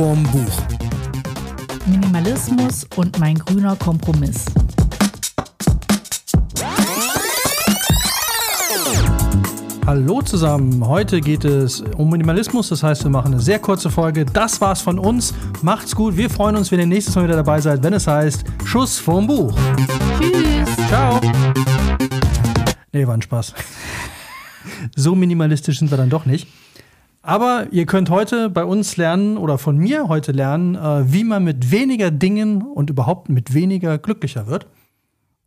vorm Buch. Minimalismus und mein grüner Kompromiss. Hallo zusammen, heute geht es um Minimalismus, das heißt, wir machen eine sehr kurze Folge. Das war's von uns. Macht's gut, wir freuen uns, wenn ihr nächstes Mal wieder dabei seid, wenn es heißt Schuss vorm Buch. Tschüss. Ciao. Nee, war ein Spaß. So minimalistisch sind wir dann doch nicht. Aber ihr könnt heute bei uns lernen oder von mir heute lernen, äh, wie man mit weniger Dingen und überhaupt mit weniger glücklicher wird.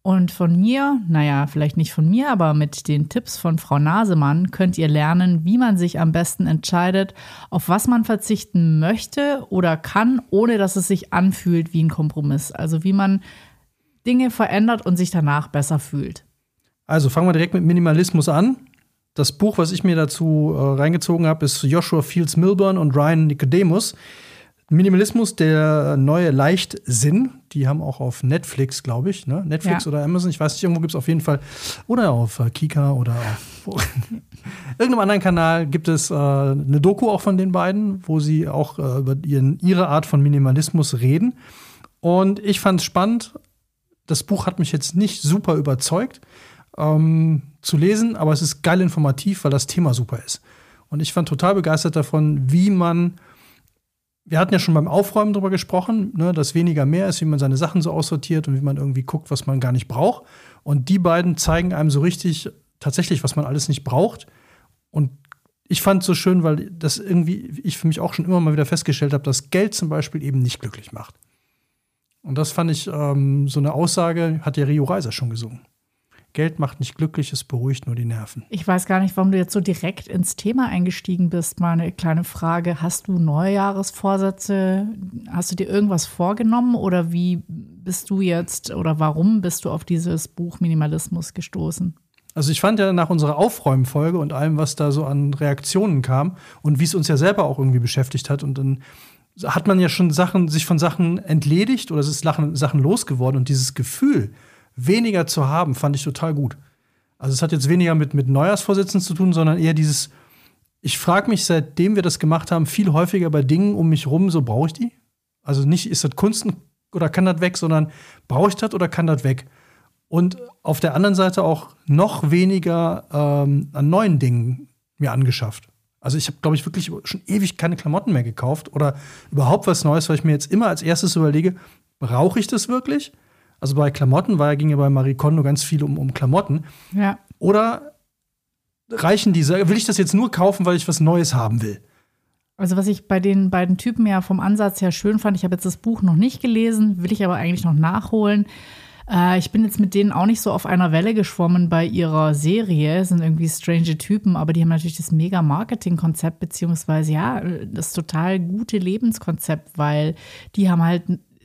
Und von mir, naja, vielleicht nicht von mir, aber mit den Tipps von Frau Nasemann könnt ihr lernen, wie man sich am besten entscheidet, auf was man verzichten möchte oder kann, ohne dass es sich anfühlt wie ein Kompromiss. Also wie man Dinge verändert und sich danach besser fühlt. Also fangen wir direkt mit Minimalismus an. Das Buch, was ich mir dazu äh, reingezogen habe, ist Joshua Fields Milburn und Ryan Nicodemus. Minimalismus, der neue Leichtsinn. Die haben auch auf Netflix, glaube ich. Ne? Netflix Ja. oder Amazon, ich weiß nicht, irgendwo gibt es auf jeden Fall. Oder auf äh, Kika oder auf irgendeinem anderen Kanal gibt es äh, eine Doku auch von den beiden, wo sie auch äh, über ihren, ihre Art von Minimalismus reden. Und ich fand es spannend. Das Buch hat mich jetzt nicht super überzeugt ähm, zu lesen, aber es ist geil informativ, weil das Thema super ist. Und ich fand total begeistert davon, wie man wir hatten ja schon beim Aufräumen darüber gesprochen, ne, dass weniger mehr ist, wie man seine Sachen so aussortiert und wie man irgendwie guckt, was man gar nicht braucht. Und die beiden zeigen einem so richtig tatsächlich, was man alles nicht braucht. Und ich fand es so schön, weil das irgendwie, ich für mich auch schon immer mal wieder festgestellt habe, dass Geld zum Beispiel eben nicht glücklich macht. Und das fand ich ähm, so eine Aussage, hat ja Rio Reiser schon gesungen. Geld macht nicht glücklich, es beruhigt nur die Nerven. Ich weiß gar nicht, warum du jetzt so direkt ins Thema eingestiegen bist. Mal eine kleine Frage. Hast du Neujahresvorsätze? Hast du dir irgendwas vorgenommen oder wie bist du jetzt oder warum bist du auf dieses Buch Minimalismus gestoßen? Also ich fand ja nach unserer Aufräumfolge und allem, was da so an Reaktionen kam und wie es uns ja selber auch irgendwie beschäftigt hat und dann hat man ja schon Sachen, sich von Sachen entledigt oder es ist Sachen, Sachen losgeworden und dieses Gefühl, weniger zu haben, fand ich total gut. Also es hat jetzt weniger mit, mit Neujahrsvorsätzen zu tun, sondern eher dieses, ich frage mich, seitdem wir das gemacht haben, viel häufiger bei Dingen um mich rum, so brauche ich die? Also nicht, ist das Kunst oder kann das weg, sondern brauche ich das oder kann das weg? Und auf der anderen Seite auch noch weniger ähm, an neuen Dingen mir angeschafft. Also ich habe, glaube ich, wirklich schon ewig keine Klamotten mehr gekauft oder überhaupt was Neues, weil ich mir jetzt immer als erstes überlege, brauche ich das wirklich? Also bei Klamotten war, ging ja bei Marie Kondo ganz viel um, um Klamotten. Ja. Oder reichen diese, will ich das jetzt nur kaufen, weil ich was Neues haben will? Also was ich bei den beiden Typen ja vom Ansatz her schön fand, ich habe jetzt das Buch noch nicht gelesen, will ich aber eigentlich noch nachholen. Äh, ich bin jetzt mit denen auch nicht so auf einer Welle geschwommen bei ihrer Serie, Es sind irgendwie strange Typen, aber die haben natürlich das mega Marketing-Konzept, beziehungsweise ja, das total gute Lebenskonzept, weil die haben halt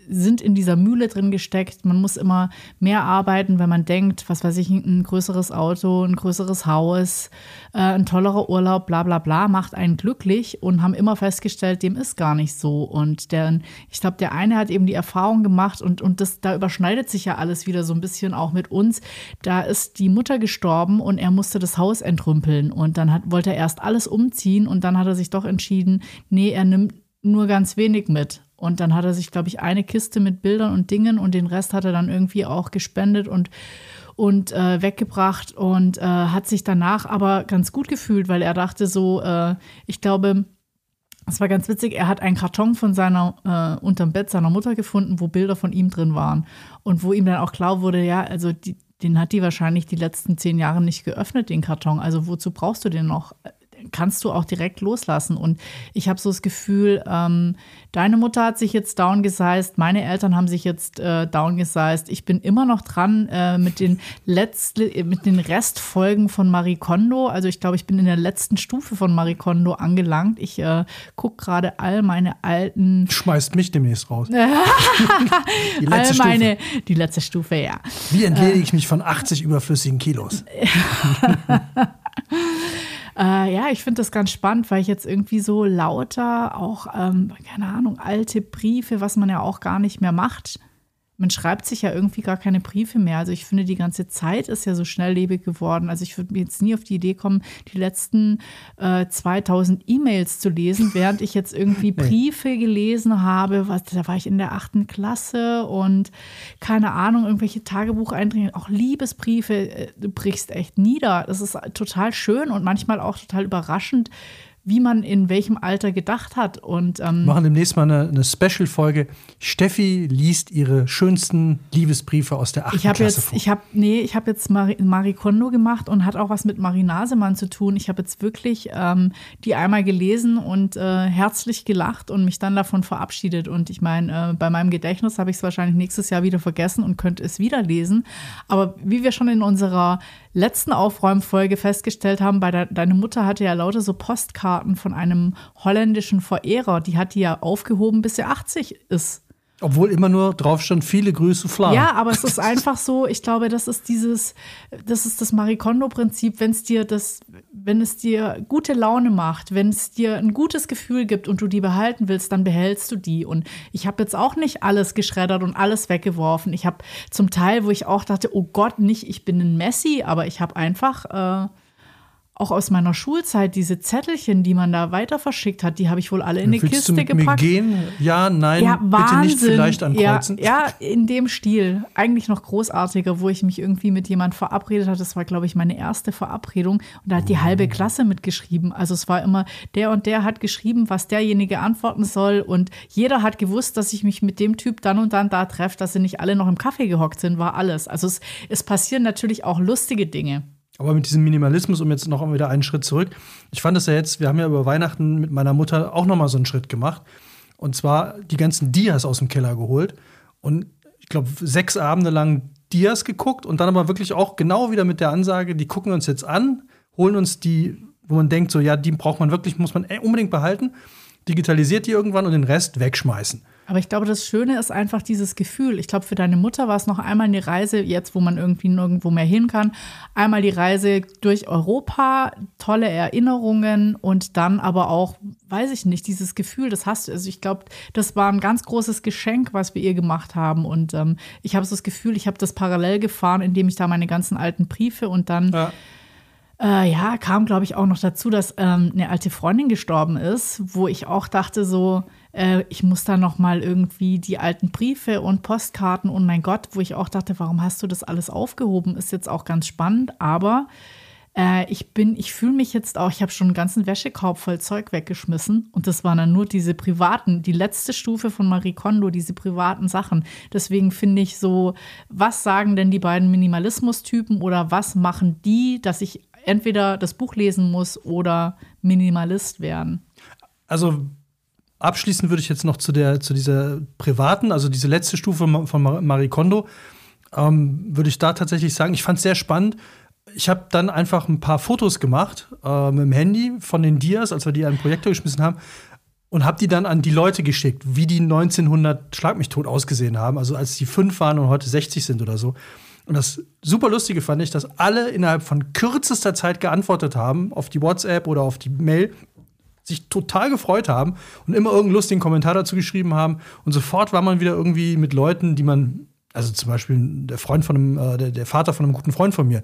sind in dieser Mühle drin gesteckt. Man muss immer mehr arbeiten, wenn man denkt, was weiß ich, ein größeres Auto, ein größeres Haus, äh, ein tollerer Urlaub, bla bla bla, macht einen glücklich und haben immer festgestellt, dem ist gar nicht so. Und der, ich glaube, der eine hat eben die Erfahrung gemacht und, und das, da überschneidet sich ja alles wieder so ein bisschen auch mit uns. Da ist die Mutter gestorben und er musste das Haus entrümpeln und dann hat, wollte er erst alles umziehen und dann hat er sich doch entschieden, nee, er nimmt nur ganz wenig mit. Und dann hat er sich, glaube ich, eine Kiste mit Bildern und Dingen und den Rest hat er dann irgendwie auch gespendet und, und äh, weggebracht und äh, hat sich danach aber ganz gut gefühlt, weil er dachte so, äh, ich glaube, es war ganz witzig, er hat einen Karton von seiner, äh, unterm Bett seiner Mutter gefunden, wo Bilder von ihm drin waren. Und wo ihm dann auch klar wurde, ja, also die, den hat die wahrscheinlich die letzten zehn Jahre nicht geöffnet, den Karton. Also wozu brauchst du den noch? Kannst du auch direkt loslassen. Und ich habe so das Gefühl, ähm, deine Mutter hat sich jetzt downgesized, meine Eltern haben sich jetzt äh, downgesized. Ich bin immer noch dran äh, mit den letzten, mit den Restfolgen von Marie Kondo. Also ich glaube, ich bin in der letzten Stufe von Marie Kondo angelangt. Ich äh, gucke gerade all meine alten Schmeißt mich demnächst raus. Die all letzte meine, die letzte Stufe, ja. Wie entledige ich mich von 80 überflüssigen Kilos? Äh, ja, ich finde das ganz spannend, weil ich jetzt irgendwie so lauter auch, ähm, keine Ahnung, alte Briefe, was man ja auch gar nicht mehr macht, man schreibt sich ja irgendwie gar keine Briefe mehr. Also ich finde, die ganze Zeit ist ja so schnelllebig geworden. Also ich würde mir jetzt nie auf die Idee kommen, die letzten äh, 2000 E-Mails zu lesen, während ich jetzt irgendwie Briefe gelesen habe. Was, da war ich in der achten Klasse und keine Ahnung, irgendwelche Tagebucheinträge, auch Liebesbriefe, äh, du brichst echt nieder. Das ist total schön und manchmal auch total überraschend, wie man in welchem Alter gedacht hat. Und, ähm, Wir machen demnächst mal eine, eine Special-Folge. Steffi liest ihre schönsten Liebesbriefe aus der 8. ich habe Klasse jetzt, vor. ich habe, nee, ich habe jetzt Marie, Marie Kondo gemacht und hat auch was mit Marie Nasemann zu tun. Ich habe jetzt wirklich ähm, die einmal gelesen und äh, herzlich gelacht und mich dann davon verabschiedet. Und ich meine, äh, bei meinem Gedächtnis habe ich es wahrscheinlich nächstes Jahr wieder vergessen und könnte es wieder lesen. Aber wie wir schon in unserer letzten Aufräumfolge festgestellt haben, bei der, deine Mutter hatte ja lauter so Postkarten von einem holländischen Verehrer. Die hat die ja aufgehoben, bis sie 80 ist. Obwohl immer nur drauf stand, viele Grüße, Fla. Ja, aber es ist einfach so, ich glaube, das ist dieses, das ist das Marie Kondo-Prinzip, wenn es dir das, wenn es dir gute Laune macht, wenn es dir ein gutes Gefühl gibt und du die behalten willst, dann behältst du die. Und ich habe jetzt auch nicht alles geschreddert und alles weggeworfen. Ich habe zum Teil, wo ich auch dachte, oh Gott, nicht, ich bin ein Messi, aber ich habe einfach äh, auch aus meiner Schulzeit diese Zettelchen, die man da weiter verschickt hat, die habe ich wohl alle in eine Willst Kiste du mit gepackt. mir gehen? Ja, nein, Ja, bitte nicht vielleicht ankreuzen. Ja, ja, in dem Stil. Eigentlich noch großartiger, wo ich mich irgendwie mit jemand verabredet hatte. Das war, glaube ich, meine erste Verabredung. Und da hat die halbe Klasse mitgeschrieben. Also es war immer, der und der hat geschrieben, was derjenige antworten soll. Und jeder hat gewusst, dass ich mich mit dem Typ dann und dann da treffe, dass sie nicht alle noch im Kaffee gehockt sind, war alles. Also es, es passieren natürlich auch lustige Dinge. Aber mit diesem Minimalismus, um jetzt noch wieder einen Schritt zurück. Ich fand es ja jetzt, wir haben ja über Weihnachten mit meiner Mutter auch noch mal so einen Schritt gemacht. Und zwar die ganzen Dias aus dem Keller geholt. Und ich glaube, sechs Abende lang Dias geguckt und dann aber wirklich auch genau wieder mit der Ansage, die gucken uns jetzt an, holen uns die, wo man denkt, so ja, die braucht man wirklich, muss man äh, unbedingt behalten, digitalisiert die irgendwann und den Rest wegschmeißen. Aber ich glaube, das Schöne ist einfach dieses Gefühl. Ich glaube, für deine Mutter war es noch einmal eine Reise, jetzt wo man irgendwie nirgendwo mehr hin kann, einmal die Reise durch Europa, tolle Erinnerungen und dann aber auch, weiß ich nicht, dieses Gefühl, das hast du. Also ich glaube, das war ein ganz großes Geschenk, was wir ihr gemacht haben. Und ähm, ich habe so das Gefühl, ich habe das parallel gefahren, indem ich da meine ganzen alten Briefe und dann Ja. Äh, ja, kam, glaube ich, auch noch dazu, dass ähm, eine alte Freundin gestorben ist, wo ich auch dachte, so, äh, ich muss da noch mal irgendwie die alten Briefe und Postkarten und mein Gott, wo ich auch dachte, warum hast du das alles aufgehoben? Ist jetzt auch ganz spannend, aber äh, ich bin, ich fühle mich jetzt auch, ich habe schon einen ganzen Wäschekorb voll Zeug weggeschmissen und das waren dann nur diese privaten, die letzte Stufe von Marie Kondo, diese privaten Sachen. Deswegen finde ich so, was sagen denn die beiden Minimalismus-Typen oder was machen die, dass ich entweder das Buch lesen muss oder Minimalist werden? Also abschließend würde ich jetzt noch zu der zu dieser privaten, also diese letzte Stufe von Mar- Marie Kondo, ähm, würde ich da tatsächlich sagen, ich fand es sehr spannend. Ich habe dann einfach ein paar Fotos gemacht äh, mit dem Handy von den Dias, als wir die an den Projektor geschmissen haben, und habe die dann an die Leute geschickt, wie die 1900 Schlag mich tot ausgesehen haben, also als die fünf waren und heute 60 sind oder so. Und das super lustige fand ich, dass alle innerhalb von kürzester Zeit geantwortet haben auf die WhatsApp oder auf die Mail, sich total gefreut haben und immer irgendeinen lustigen Kommentar dazu geschrieben haben. Und sofort war man wieder irgendwie mit Leuten, die man, also zum Beispiel der Freund von einem, äh, der, der Vater von einem guten Freund von mir,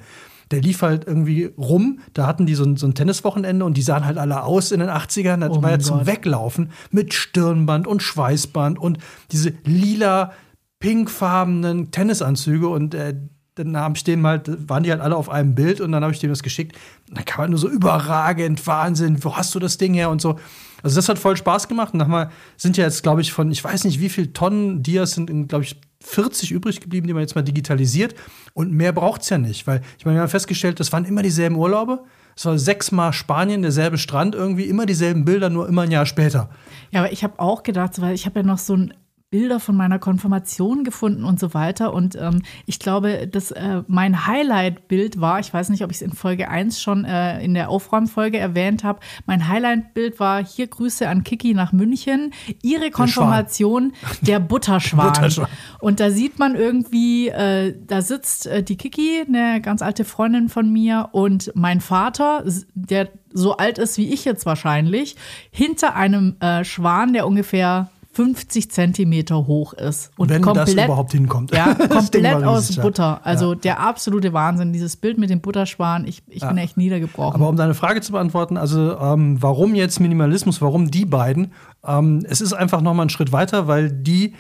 der lief halt irgendwie rum, da hatten die so ein, so ein Tenniswochenende und die sahen halt alle aus in den 80ern. Das Oh war ja zum Gott. Weglaufen mit Stirnband und Schweißband und diese lila, pinkfarbenen Tennisanzüge und äh, dann habe ich denen halt, waren die halt alle auf einem Bild und dann habe ich denen das geschickt. Und dann kam halt nur so überragend, Wahnsinn, wo hast du das Ding her und so. Also das hat voll Spaß gemacht. Und nochmal sind ja jetzt, glaube ich, von, ich weiß nicht, wie viel Tonnen Dias sind, glaube ich, 40 übrig geblieben, die man jetzt mal digitalisiert. Und mehr braucht es ja nicht. Weil, ich meine, wir haben festgestellt, das waren immer dieselben Urlaube. Es war sechsmal Spanien, derselbe Strand, irgendwie immer dieselben Bilder, nur immer ein Jahr später. Ja, aber ich habe auch gedacht, weil ich habe ja noch so ein Bilder von meiner Konfirmation gefunden und so weiter. Und ähm, ich glaube, dass äh, mein Highlight-Bild war, ich weiß nicht, ob ich es in Folge 1 schon äh, in der Aufräumfolge erwähnt habe, mein Highlight-Bild war hier Grüße an Kiki nach München, ihre Konfirmation, der Butterschwan. Butterschwan. Und da sieht man irgendwie, äh, da sitzt äh, die Kiki, eine ganz alte Freundin von mir, und mein Vater, der so alt ist wie ich jetzt wahrscheinlich, hinter einem äh, Schwan, der ungefähr 50 Zentimeter hoch ist. Und Wenn komplett, das überhaupt hinkommt. Ja, komplett aus Butter. Also ja. der absolute Wahnsinn. Dieses Bild mit dem Butterschwan, ich, ich ja. bin echt niedergebrochen. Aber um deine Frage zu beantworten, also ähm, warum jetzt Minimalismus, warum die beiden? Ähm, es ist einfach noch mal ein Schritt weiter, weil die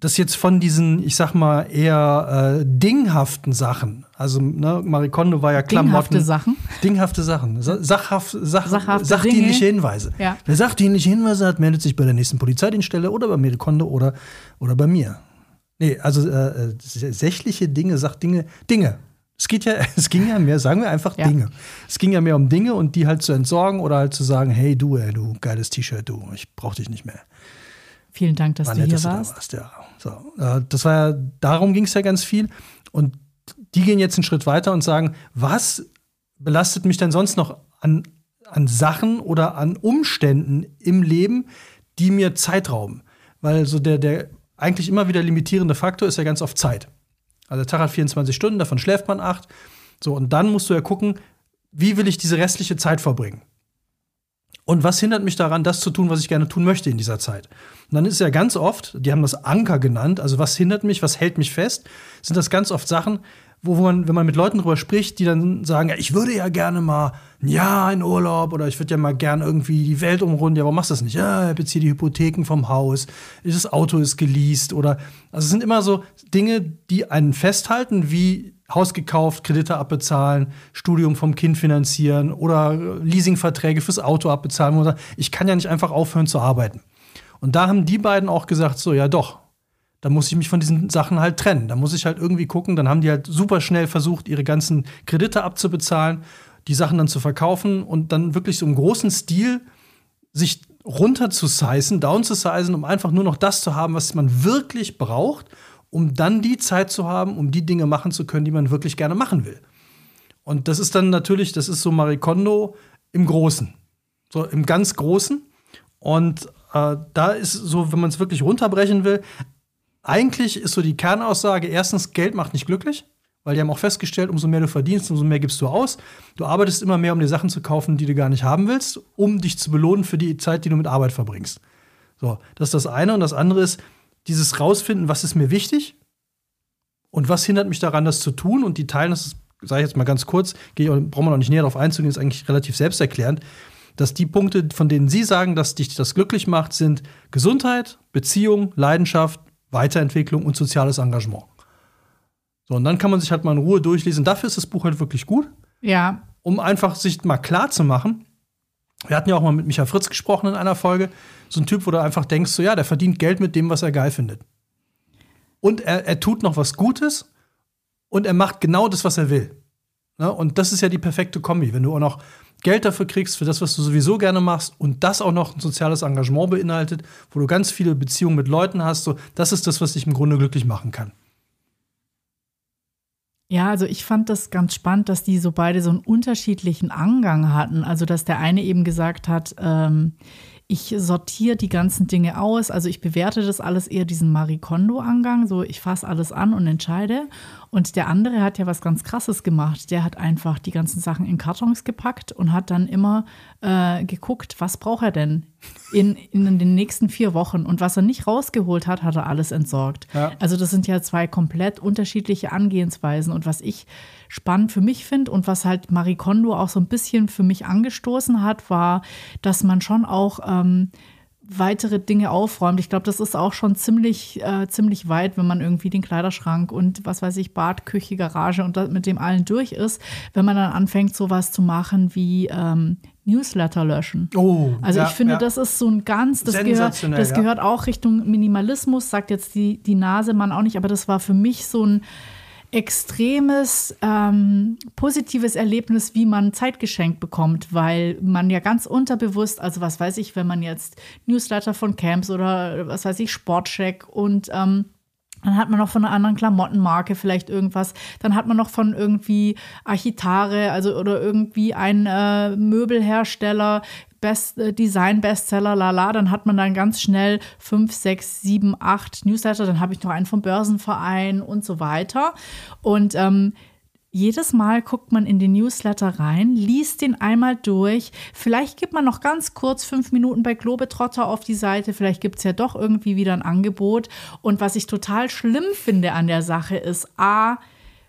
das jetzt von diesen, ich sag mal, eher äh, dinghaften Sachen, also ne, Marikondo war ja Klamotten. Dinghafte Sachen? Dinghafte Sachen. Sachhaft, sach, sachdienliche Hinweise. Ja. Wer sachdienliche Hinweise hat, meldet sich bei der nächsten Polizeidienststelle oder bei Marikondo oder, oder bei mir. Nee, also äh, äh sächliche Dinge, Sachdinge, Dinge. Es geht ja, es ging ja mehr, sagen wir einfach ja. Dinge. Es ging ja mehr um Dinge und die halt zu entsorgen oder halt zu sagen, hey du, ey, du geiles T-Shirt, du, ich brauch dich nicht mehr. Vielen Dank, dass War du hier warst. warst ja. So, äh, das war ja, darum ging es ja ganz viel. Und die gehen jetzt einen Schritt weiter und sagen, was belastet mich denn sonst noch an, an Sachen oder an Umständen im Leben, die mir Zeit rauben? Weil so der, der eigentlich immer wieder limitierende Faktor ist ja ganz oft Zeit. Also der Tag hat 24 Stunden, davon schläft man acht. So, und dann musst du ja gucken, wie will ich diese restliche Zeit verbringen? Und was hindert mich daran, das zu tun, was ich gerne tun möchte in dieser Zeit? Und dann ist ja ganz oft, die haben das Anker genannt, also was hindert mich, was hält mich fest, sind das ganz oft Sachen, wo man, wenn man mit Leuten drüber spricht, die dann sagen, ja, ich würde ja gerne mal ein Jahr in Urlaub oder ich würde ja mal gerne irgendwie die Welt umrunden. Ja, warum machst du das nicht? Ja, ich beziehe die Hypotheken vom Haus, das Auto ist geleast oder, also es sind immer so Dinge, die einen festhalten, wie Haus gekauft, Kredite abbezahlen, Studium vom Kind finanzieren oder Leasingverträge fürs Auto abbezahlen. Oder ich kann ja nicht einfach aufhören zu arbeiten. Und da haben die beiden auch gesagt, so ja doch, da muss ich mich von diesen Sachen halt trennen. Da muss ich halt irgendwie gucken. Dann haben die halt super schnell versucht, ihre ganzen Kredite abzubezahlen, die Sachen dann zu verkaufen und dann wirklich so im großen Stil sich runter zu sizen, down zu sizen, um einfach nur noch das zu haben, was man wirklich braucht um dann die Zeit zu haben, um die Dinge machen zu können, die man wirklich gerne machen will. Und das ist dann natürlich, das ist so Marikondo im Großen, so im ganz Großen. Und äh, da ist so, wenn man es wirklich runterbrechen will, eigentlich ist so die Kernaussage: erstens, Geld macht nicht glücklich, weil die haben auch festgestellt, umso mehr du verdienst, umso mehr gibst du aus. Du arbeitest immer mehr, um dir Sachen zu kaufen, die du gar nicht haben willst, um dich zu belohnen für die Zeit, die du mit Arbeit verbringst. So, das ist das eine. Und das andere ist, dieses rausfinden, was ist mir wichtig und was hindert mich daran, das zu tun. Und die teilen das, sage ich jetzt mal ganz kurz, brauchen wir noch nicht näher darauf einzugehen, ist eigentlich relativ selbsterklärend, dass die Punkte, von denen Sie sagen, dass dich das glücklich macht, sind Gesundheit, Beziehung, Leidenschaft, Weiterentwicklung und soziales Engagement. So, und dann kann man sich halt mal in Ruhe durchlesen. Dafür ist das Buch halt wirklich gut. Ja. Um einfach sich mal klar zu machen. Wir hatten ja auch mal mit Micha Fritz gesprochen in einer Folge so ein Typ, wo du einfach denkst, so ja, der verdient Geld mit dem, was er geil findet. Und er, er tut noch was Gutes und er macht genau das, was er will. Ne? Und das ist ja die perfekte Kombi, wenn du auch noch Geld dafür kriegst, für das, was du sowieso gerne machst und das auch noch ein soziales Engagement beinhaltet, wo du ganz viele Beziehungen mit Leuten hast, so, das ist das, was dich im Grunde glücklich machen kann. Ja, also ich fand das ganz spannend, dass die so beide so einen unterschiedlichen Angang hatten. Also, dass der eine eben gesagt hat, ähm, ich sortiere die ganzen Dinge aus. Also ich bewerte das alles eher diesen Marie Kondo-Angang. So, ich fasse alles an und entscheide. Und der andere hat ja was ganz Krasses gemacht. Der hat einfach die ganzen Sachen in Kartons gepackt und hat dann immer äh, geguckt, was braucht er denn in, in den nächsten vier Wochen. Und was er nicht rausgeholt hat, hat er alles entsorgt. Ja. Also das sind ja zwei komplett unterschiedliche Angehensweisen. Und was ich spannend für mich finde und was halt Marie Kondo auch so ein bisschen für mich angestoßen hat, war, dass man schon auch ähm, weitere Dinge aufräumt. Ich glaube, das ist auch schon ziemlich, äh, ziemlich weit, wenn man irgendwie den Kleiderschrank und was weiß ich, Bad, Küche, Garage und mit dem allen durch ist, wenn man dann anfängt, sowas zu machen wie ähm, Newsletter löschen. Oh, also ja, ich finde, ja. das ist so ein ganz, das, gehört, das ja. gehört auch Richtung Minimalismus, sagt jetzt die, die Nasemann auch nicht, aber das war für mich so ein extremes ähm, positives Erlebnis, wie man Zeit geschenkt bekommt, weil man ja ganz unterbewusst, also was weiß ich, wenn man jetzt Newsletter von Camps oder was weiß ich, Sportcheck und ähm, dann hat man noch von einer anderen Klamottenmarke vielleicht irgendwas. Dann hat man noch von irgendwie Architare, also oder irgendwie ein äh, Möbelhersteller, Best, äh, Design-Bestseller, lala. Dann hat man dann ganz schnell fünf, sechs, sieben, acht Newsletter. Dann habe ich noch einen vom Börsenverein und so weiter. Und ähm, jedes Mal guckt man in den Newsletter rein, liest den einmal durch. Vielleicht gibt man noch ganz kurz fünf Minuten bei Globetrotter auf die Seite. Vielleicht gibt es ja doch irgendwie wieder ein Angebot. Und was ich total schlimm finde an der Sache ist, a,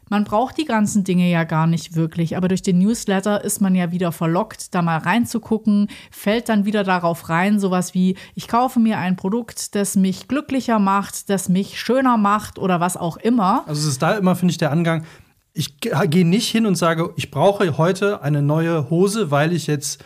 man braucht die ganzen Dinge ja gar nicht wirklich, aber durch den Newsletter ist man ja wieder verlockt, da mal reinzugucken, fällt dann wieder darauf rein, sowas wie, ich kaufe mir ein Produkt, das mich glücklicher macht, das mich schöner macht oder was auch immer. Also es ist da immer, finde ich, der Angang, ich gehe nicht hin und sage, ich brauche heute eine neue Hose, weil ich jetzt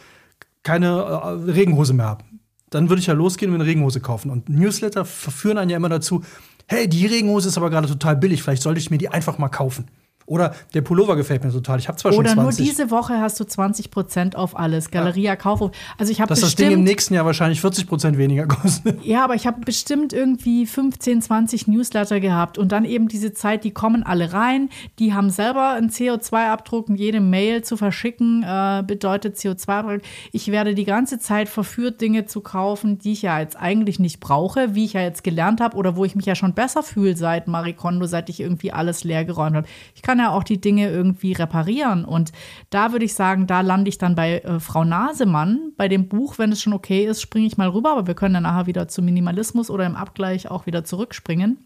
keine äh, Regenhose mehr habe. Dann würde ich ja losgehen und eine Regenhose kaufen. Und Newsletter verführen einen ja immer dazu, hey, die Regenhose ist aber gerade total billig, vielleicht sollte ich mir die einfach mal kaufen. Oder der Pullover gefällt mir total. Ich habe zwar Oder schon 20. Oder nur diese Woche hast du 20 Prozent auf alles. Galeria ja. Kaufhof. Also ich habe Dass das Ding im nächsten Jahr wahrscheinlich 40 Prozent weniger kostet. Ja, aber ich habe bestimmt irgendwie 15, 20 Newsletter gehabt. Und dann eben diese Zeit, die kommen alle rein. Die haben selber einen CO2-Abdruck. Und jede Mail zu verschicken äh, bedeutet CO2-Abdruck. Ich werde die ganze Zeit verführt, Dinge zu kaufen, die ich ja jetzt eigentlich nicht brauche, wie ich ja jetzt gelernt habe oder wo ich mich ja schon besser fühle seit Marie Kondo, seit ich irgendwie alles leer geräumt habe. Ich kann kann er auch die Dinge irgendwie reparieren. Und da würde ich sagen, da lande ich dann bei äh, Frau Nasemann. Bei dem Buch, wenn es schon okay ist, springe ich mal rüber, aber wir können dann nachher wieder zum Minimalismus oder im Abgleich auch wieder zurückspringen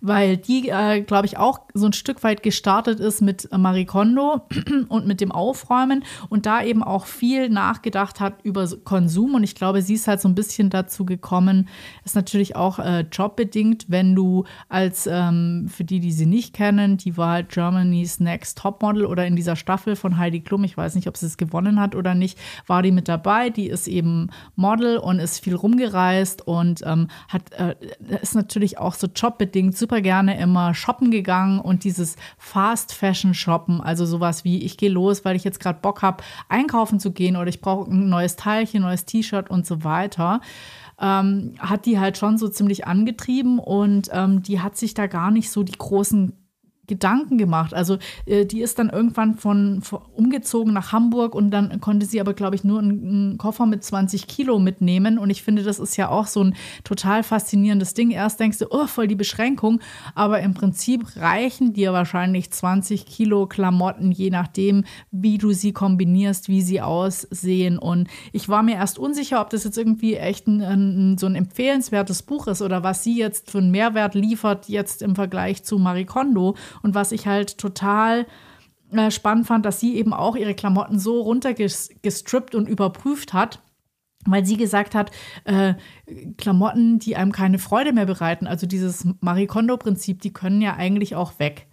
weil die, äh, glaube ich, auch so ein Stück weit gestartet ist mit Marie Kondo und mit dem Aufräumen und da eben auch viel nachgedacht hat über Konsum. Und ich glaube, sie ist halt so ein bisschen dazu gekommen, ist natürlich auch äh, jobbedingt, wenn du als, ähm, für die, die sie nicht kennen, die war halt Germany's Next Topmodel oder in dieser Staffel von Heidi Klum, ich weiß nicht, ob sie es gewonnen hat oder nicht, war die mit dabei. Die ist eben Model und ist viel rumgereist und ähm, hat, äh, ist natürlich auch so jobbedingt super super gerne immer shoppen gegangen und dieses Fast Fashion Shoppen, also sowas wie ich gehe los, weil ich jetzt gerade Bock habe, einkaufen zu gehen oder ich brauche ein neues Teilchen, neues T-Shirt und so weiter. Ähm, hat die halt schon so ziemlich angetrieben und ähm, die hat sich da gar nicht so die großen Gedanken gemacht. Also äh, die ist dann irgendwann von, von, umgezogen nach Hamburg und dann konnte sie aber, glaube ich, nur einen, einen, Koffer mit 20 Kilo mitnehmen. Und ich finde, das ist ja auch so ein total faszinierendes Ding. Erst denkst du, oh, voll die Beschränkung, aber im Prinzip reichen dir wahrscheinlich 20 Kilo Klamotten, je nachdem, wie du sie kombinierst, wie sie aussehen. Und ich war mir erst unsicher, ob das jetzt irgendwie echt ein, ein, so ein empfehlenswertes Buch ist oder was sie jetzt für einen Mehrwert liefert, jetzt im Vergleich zu Marie Kondo. Und was ich halt total äh, spannend fand, dass sie eben auch ihre Klamotten so runtergestrippt und überprüft hat, weil sie gesagt hat, äh, Klamotten, die einem keine Freude mehr bereiten, also dieses Marie Kondo-Prinzip, die können ja eigentlich auch weg.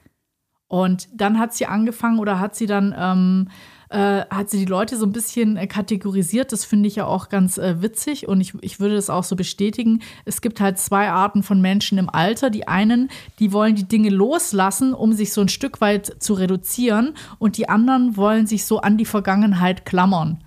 Und dann hat sie angefangen oder hat sie dann ähm, äh, hat sie die Leute so ein bisschen äh, kategorisiert. Das finde ich ja auch ganz äh, witzig und ich, ich würde das auch so bestätigen. Es gibt halt zwei Arten von Menschen im Alter. Die einen, die wollen die Dinge loslassen, um sich so ein Stück weit zu reduzieren und die anderen wollen sich so an die Vergangenheit klammern.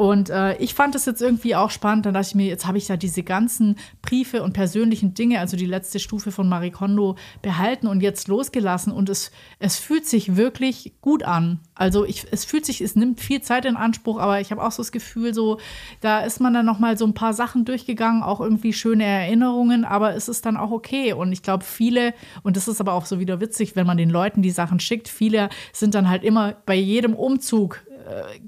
Und äh, ich fand es jetzt irgendwie auch spannend. Dann dachte ich mir, jetzt habe ich da diese ganzen Briefe und persönlichen Dinge, also die letzte Stufe von Marie Kondo, behalten und jetzt losgelassen. Und es, es fühlt sich wirklich gut an. Also ich, es fühlt sich, es nimmt viel Zeit in Anspruch, aber ich habe auch so das Gefühl, so da ist man dann noch mal so ein paar Sachen durchgegangen, auch irgendwie schöne Erinnerungen, aber es ist dann auch okay. Und ich glaube, viele und das ist aber auch so wieder witzig, wenn man den Leuten die Sachen schickt. Viele sind dann halt immer bei jedem Umzug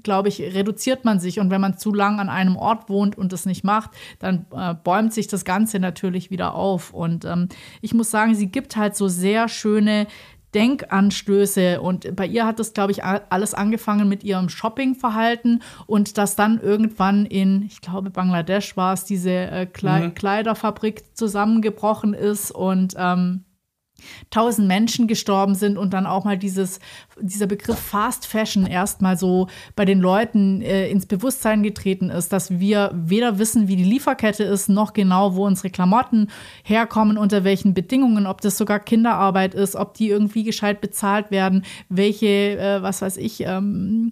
glaube ich, reduziert man sich. Und wenn man zu lang an einem Ort wohnt und das nicht macht, dann äh, bäumt sich das Ganze natürlich wieder auf. Und ähm, ich muss sagen, sie gibt halt so sehr schöne Denkanstöße. Und bei ihr hat das, glaube ich, alles angefangen mit ihrem Shoppingverhalten und dass dann irgendwann in, ich glaube, Bangladesch war es, diese äh, mhm. Kleiderfabrik zusammengebrochen ist und ähm, tausend Menschen gestorben sind und dann auch mal dieses, dieser Begriff Fast Fashion erstmal so bei den Leuten äh, ins Bewusstsein getreten ist, dass wir weder wissen, wie die Lieferkette ist, noch genau, wo unsere Klamotten herkommen, unter welchen Bedingungen, ob das sogar Kinderarbeit ist, ob die irgendwie gescheit bezahlt werden, welche, äh, was weiß ich, ähm,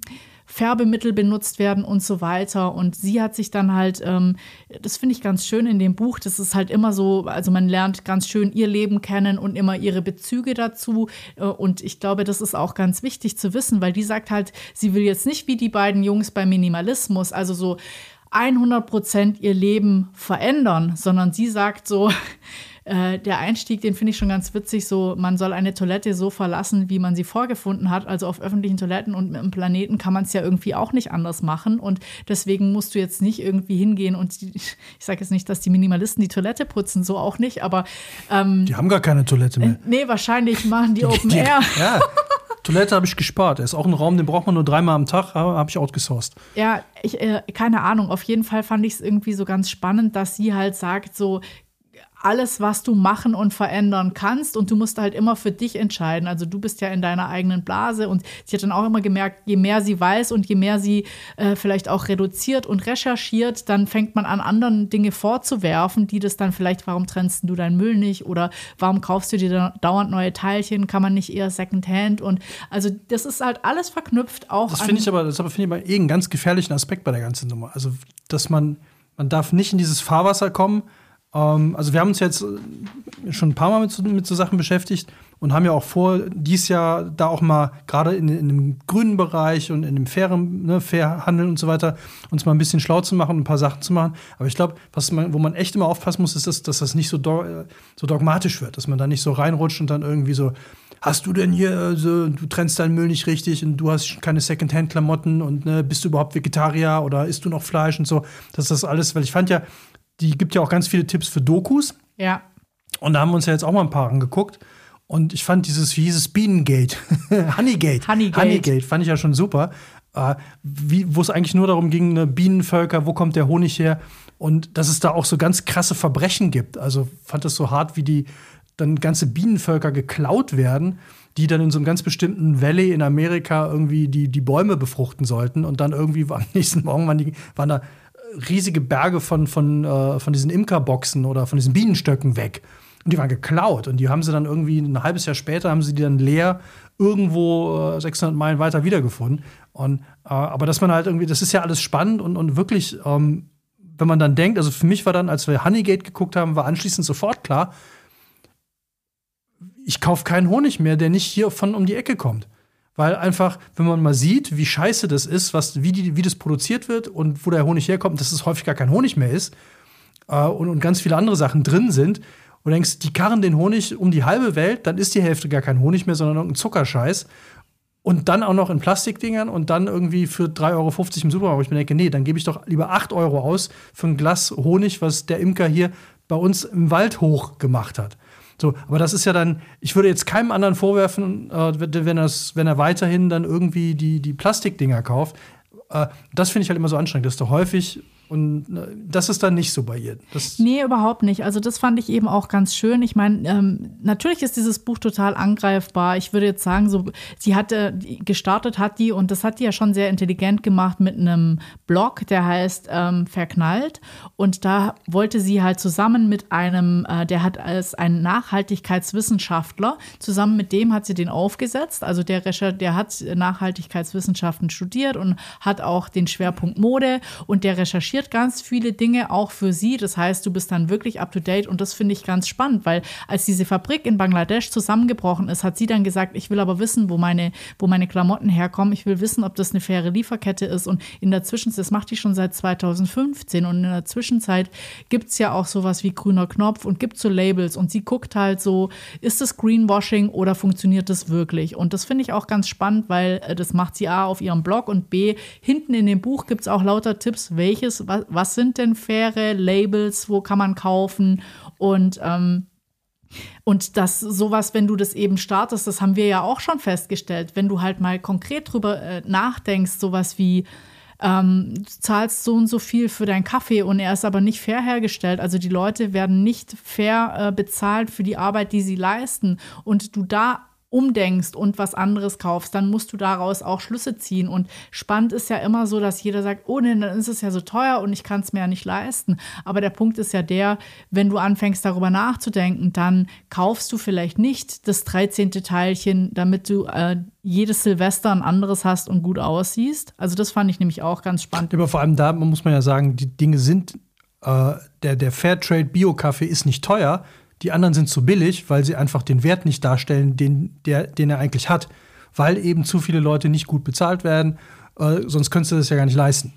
Färbemittel benutzt werden und so weiter. Und sie hat sich dann halt, ähm, das finde ich ganz schön in dem Buch, das ist halt immer so, also man lernt ganz schön ihr Leben kennen und immer ihre Bezüge dazu. Äh, und ich glaube, das ist auch ganz wichtig zu wissen, weil die sagt halt, sie will jetzt nicht wie die beiden Jungs beim Minimalismus, also so 100 Prozent ihr Leben verändern, sondern sie sagt so, äh, der Einstieg, den finde ich schon ganz witzig. So, man soll eine Toilette so verlassen, wie man sie vorgefunden hat. Also auf öffentlichen Toiletten und mit dem Planeten kann man es ja irgendwie auch nicht anders machen. Und deswegen musst du jetzt nicht irgendwie hingehen und die, ich sage jetzt nicht, dass die Minimalisten die Toilette putzen, so auch nicht, aber ähm, Die haben gar keine Toilette mehr. äh, nee, wahrscheinlich machen die Open Die- Air. Ja. Toilette habe ich gespart. Ist auch ein Raum, den braucht man nur dreimal am Tag, habe hab ich outgesourced. Ja, ich, äh, keine Ahnung. Auf jeden Fall fand ich es irgendwie so ganz spannend, dass sie halt sagt, so alles, was du machen und verändern kannst und du musst halt immer für dich entscheiden. Also du bist ja in deiner eigenen Blase und sie hat dann auch immer gemerkt, je mehr sie weiß und je mehr sie äh, vielleicht auch reduziert und recherchiert, dann fängt man an, anderen Dinge vorzuwerfen, die das dann vielleicht, warum trennst du deinen Müll nicht oder warum kaufst du dir da dauernd neue Teilchen, kann man nicht eher Secondhand und also das ist halt alles verknüpft auch Das finde ich aber, das finde ich aber eh einen ganz gefährlichen Aspekt bei der ganzen Nummer. Also, dass man, man darf nicht in dieses Fahrwasser kommen. Ähm, also, wir haben uns jetzt äh, schon ein paar Mal mit, so- mit so Sachen beschäftigt und haben ja auch vor, dies Jahr da auch mal gerade in, in dem grünen Bereich und in dem fairen, ne, Fairhandel und so weiter uns mal ein bisschen schlau zu machen und ein paar Sachen zu machen. Aber ich glaube, was man, wo man echt immer aufpassen muss, ist, dass, dass das nicht so, do, äh, so dogmatisch wird, dass man da nicht so reinrutscht und dann irgendwie so, hast du denn hier, äh, so, du trennst deinen Müll nicht richtig und du hast keine Secondhand-Klamotten und ne, bist du überhaupt Vegetarier oder isst du noch Fleisch und so. Das ist das alles, weil ich fand ja, die gibt ja auch ganz viele Tipps für Dokus ja. und da haben wir uns ja jetzt auch mal ein paar angeguckt. Und ich fand dieses, wie hieß es, Bienengate, Honeygate. Honeygate. Honeygate fand ich ja schon super. Äh, wo es eigentlich nur darum ging, ne, Bienenvölker, wo kommt der Honig her? Und dass es da auch so ganz krasse Verbrechen gibt. Also fand das so hart, wie die dann ganze Bienenvölker geklaut werden, die dann in so einem ganz bestimmten Valley in Amerika irgendwie die, die Bäume befruchten sollten. Und dann irgendwie am nächsten Morgen waren, die, waren da riesige Berge von, von, äh, von diesen Imkerboxen oder von diesen Bienenstöcken weg. Und die waren geklaut. Und die haben sie dann irgendwie ein halbes Jahr später, haben sie die dann leer irgendwo äh, 600 Meilen weiter wiedergefunden. Und, äh, aber dass man halt irgendwie, das ist ja alles spannend und, und wirklich, ähm, wenn man dann denkt, also für mich war dann, als wir Honeygate geguckt haben, war anschließend sofort klar, ich kaufe keinen Honig mehr, der nicht hier von um die Ecke kommt. Weil einfach, wenn man mal sieht, wie scheiße das ist, was, wie, die, wie das produziert wird und wo der Honig herkommt, dass es häufig gar kein Honig mehr ist äh, und, und ganz viele andere Sachen drin sind. Und denkst, die karren den Honig um die halbe Welt, dann ist die Hälfte gar kein Honig mehr, sondern irgendein Zuckerscheiß. Und dann auch noch in Plastikdingern und dann irgendwie für 3,50 Euro im Supermarkt. Wo ich mir denke, nee, dann gebe ich doch lieber 8 Euro aus für ein Glas Honig, was der Imker hier bei uns im Wald hoch gemacht hat. So, aber das ist ja dann, ich würde jetzt keinem anderen vorwerfen, äh, wenn, wenn er weiterhin dann irgendwie die, die Plastikdinger kauft. Äh, das finde ich halt immer so anstrengend, dass du häufig, und äh, das ist dann nicht so bei ihr. Das, Nee, überhaupt nicht. Also das fand ich eben auch ganz schön. Ich meine, ähm, natürlich ist dieses Buch total angreifbar. Ich würde jetzt sagen, so sie hatte gestartet hat die und das hat die ja schon sehr intelligent gemacht mit einem Blog, der heißt ähm, Verknallt. Und da wollte sie halt zusammen mit einem, äh, der hat als ein Nachhaltigkeitswissenschaftler, zusammen mit dem hat sie den aufgesetzt. Also der der hat Nachhaltigkeitswissenschaften studiert und hat auch den Schwerpunkt Mode und der recherchiert ganz viele Dinge auch für sie. Das heißt, du bist dann wirklich up to date und das finde ich ganz spannend, weil als diese Fabrik in Bangladesch zusammengebrochen ist, hat sie dann gesagt, ich will aber wissen, wo meine, wo meine Klamotten herkommen. Ich will wissen, ob das eine faire Lieferkette ist und in der Zwischenzeit, das macht die schon seit 2015 und in der Zwischenzeit gibt es ja auch sowas wie grüner Knopf und gibt so Labels und sie guckt halt so, ist das Greenwashing oder funktioniert das wirklich? Und das finde ich auch ganz spannend, weil äh, das macht sie A auf ihrem Blog und B, hinten in dem Buch gibt es auch lauter Tipps, welches, was, was sind denn faire Labels, wo kann man kaufen und ähm, und das sowas, wenn du das eben startest, das haben wir ja auch schon festgestellt, wenn du halt mal konkret drüber äh, nachdenkst, sowas wie ähm, du zahlst so und so viel für deinen Kaffee und er ist aber nicht fair hergestellt. Also die Leute werden nicht fair äh, bezahlt für die Arbeit, die sie leisten. Und du da umdenkst und was anderes kaufst, dann musst du daraus auch Schlüsse ziehen. Und spannend ist ja immer so, dass jeder sagt, oh nee, dann ist es ja so teuer und ich kann es mir ja nicht leisten. Aber der Punkt ist ja der, wenn du anfängst darüber nachzudenken, dann kaufst du vielleicht nicht das 13. Teilchen, damit du äh, jedes Silvester ein anderes hast und gut aussiehst. Also das fand ich nämlich auch ganz spannend. aber vor allem da muss man ja sagen, die Dinge sind, äh, der, der Fairtrade Bio-Kaffee ist nicht teuer, die anderen sind zu billig, weil sie einfach den Wert nicht darstellen, den, der, den er eigentlich hat. Weil eben zu viele Leute nicht gut bezahlt werden, äh, sonst könntest du das ja gar nicht leisten.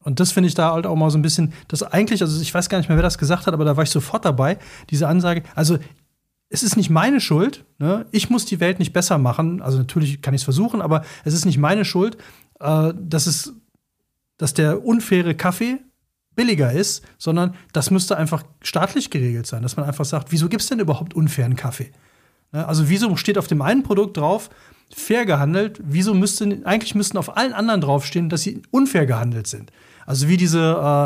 Und das finde ich da halt auch mal so ein bisschen, das eigentlich, also ich weiß gar nicht mehr, wer das gesagt hat, aber da war ich sofort dabei, diese Ansage. Also es ist nicht meine Schuld, ne? ich muss die Welt nicht besser machen. Also natürlich kann ich es versuchen, aber es ist nicht meine Schuld, äh, dass, es, dass der unfaire Kaffee billiger ist, sondern das müsste einfach staatlich geregelt sein, dass man einfach sagt, wieso gibt es denn überhaupt unfairen Kaffee? Ne? Also wieso steht auf dem einen Produkt drauf, fair gehandelt, wieso müsste, eigentlich müssten auf allen anderen draufstehen, dass sie unfair gehandelt sind? Also wie diese,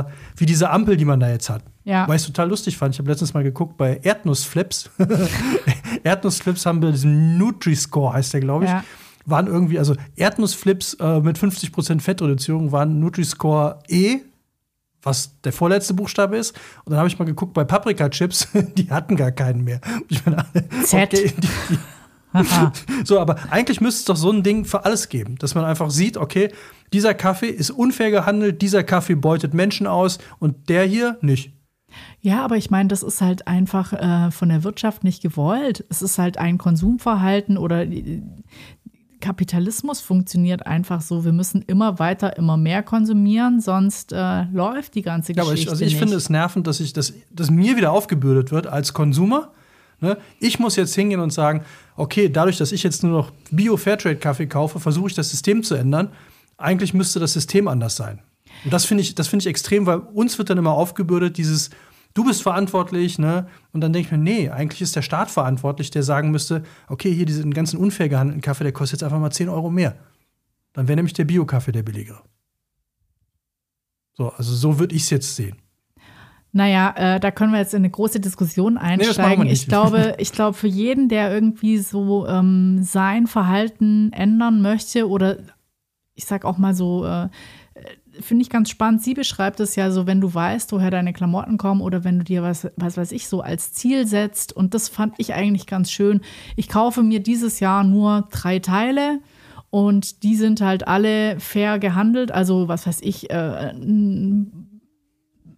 äh, wie diese Ampel, die man da jetzt hat. Ja. Weil ich total lustig fand. Ich habe letztens mal geguckt bei Erdnussflips. Erdnussflips haben wir diesen Nutri-Score, heißt der, glaube ich. Ja. Waren irgendwie, also Erdnussflips äh, mit 50% Fettreduzierung waren Nutri-Score E, was der vorletzte Buchstabe ist. Und dann habe ich mal geguckt bei Paprika-Chips, die hatten gar keinen mehr. Ich meine, Z. okay, die, die, so, aber eigentlich müsste es doch so ein Ding für alles geben, dass man einfach sieht, okay, dieser Kaffee ist unfair gehandelt, dieser Kaffee beutet Menschen aus und der hier nicht. Ja, aber ich meine, das ist halt einfach äh, von der Wirtschaft nicht gewollt. Es ist halt ein Konsumverhalten oder äh, Kapitalismus funktioniert einfach so. Wir müssen immer weiter, immer mehr konsumieren, sonst äh, läuft die ganze Ja, aber Geschichte ich, also ich nicht. finde es nervend, dass ich das, dass mir wieder aufgebürdet wird als Konsumer. Ne? Ich muss jetzt hingehen und sagen, okay, dadurch, dass ich jetzt nur noch Bio-Fairtrade-Kaffee kaufe, versuche ich das System zu ändern. Eigentlich müsste das System anders sein. Und das finde ich, das finde ich extrem, weil uns wird dann immer aufgebürdet, dieses, du bist verantwortlich, ne? Und dann denke ich mir, nee, eigentlich ist der Staat verantwortlich, der sagen müsste, okay, hier diesen ganzen unfair gehandelten Kaffee, der kostet jetzt einfach mal 10 Euro mehr. Dann wäre nämlich der Bio-Kaffee der billigere. So, also so würde ich es jetzt sehen. Naja, äh, da können wir jetzt in eine große Diskussion einsteigen. nicht. ich glaube, ich glaube, für jeden, der irgendwie so ähm, sein Verhalten ändern möchte oder ich sag auch mal so, äh, finde ich ganz spannend. Sie beschreibt es ja so, wenn du weißt, woher deine Klamotten kommen oder wenn du dir was, was weiß ich, so als Ziel setzt. Und das fand ich eigentlich ganz schön. Ich kaufe mir dieses Jahr nur drei Teile. Und die sind halt alle fair gehandelt. Also, was weiß ich, äh, ein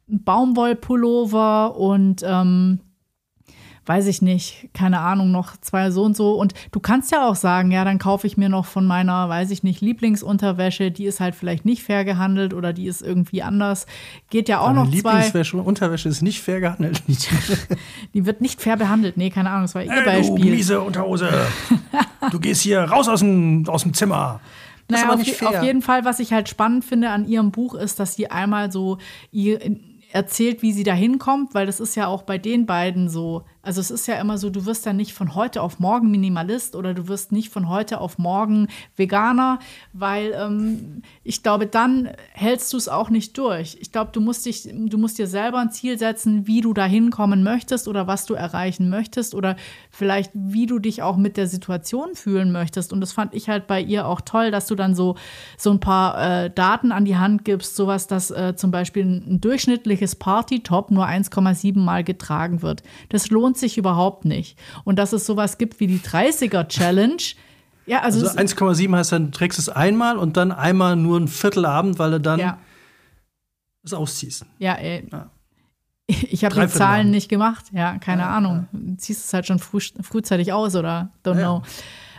Baumwollpullover und ähm, weiß ich nicht, keine Ahnung, noch zwei so und so. Und du kannst ja auch sagen, ja, dann kaufe ich mir noch von meiner, weiß ich nicht, Lieblingsunterwäsche, die ist halt vielleicht nicht fair gehandelt oder die ist irgendwie anders. Geht ja auch Deine noch zwei. Lieblingswäsche und Unterwäsche ist nicht fair gehandelt. Die wird nicht fair behandelt. Nee, keine Ahnung, das war ihr Hey, du Beispiel. miese Unterhose. du gehst hier raus aus dem, aus dem Zimmer. Das Naja, auf, auf jeden Fall, was ich halt spannend finde an ihrem Buch, ist, dass sie einmal so ihr erzählt, wie sie da hinkommt, weil das ist ja auch bei den beiden so. Also es ist ja immer so, du wirst ja nicht von heute auf morgen Minimalist oder du wirst nicht von heute auf morgen Veganer, weil ähm, ich glaube, dann hältst du es auch nicht durch. Ich glaube, du musst dich, du musst dir selber ein Ziel setzen, wie du da hinkommen möchtest oder was du erreichen möchtest oder vielleicht wie du dich auch mit der Situation fühlen möchtest. Und das fand ich halt bei ihr auch toll, dass du dann so, so ein paar äh, Daten an die Hand gibst, sowas, dass äh, zum Beispiel ein, ein durchschnittliches Party-Top nur 1,7 Mal getragen wird. Das lohnt sich überhaupt nicht. Und dass es sowas gibt wie die 30er-Challenge. Ja, also, Also es- 1,7 heißt dann, du trägst es einmal und dann einmal nur ein Viertelabend, weil du dann ja, es ausziehst. ja, ey. Ja. Ich habe die Zahlen nicht gemacht, ja, keine Ja, Ahnung. Ziehst es halt schon früh, frühzeitig aus oder don't Ja. know.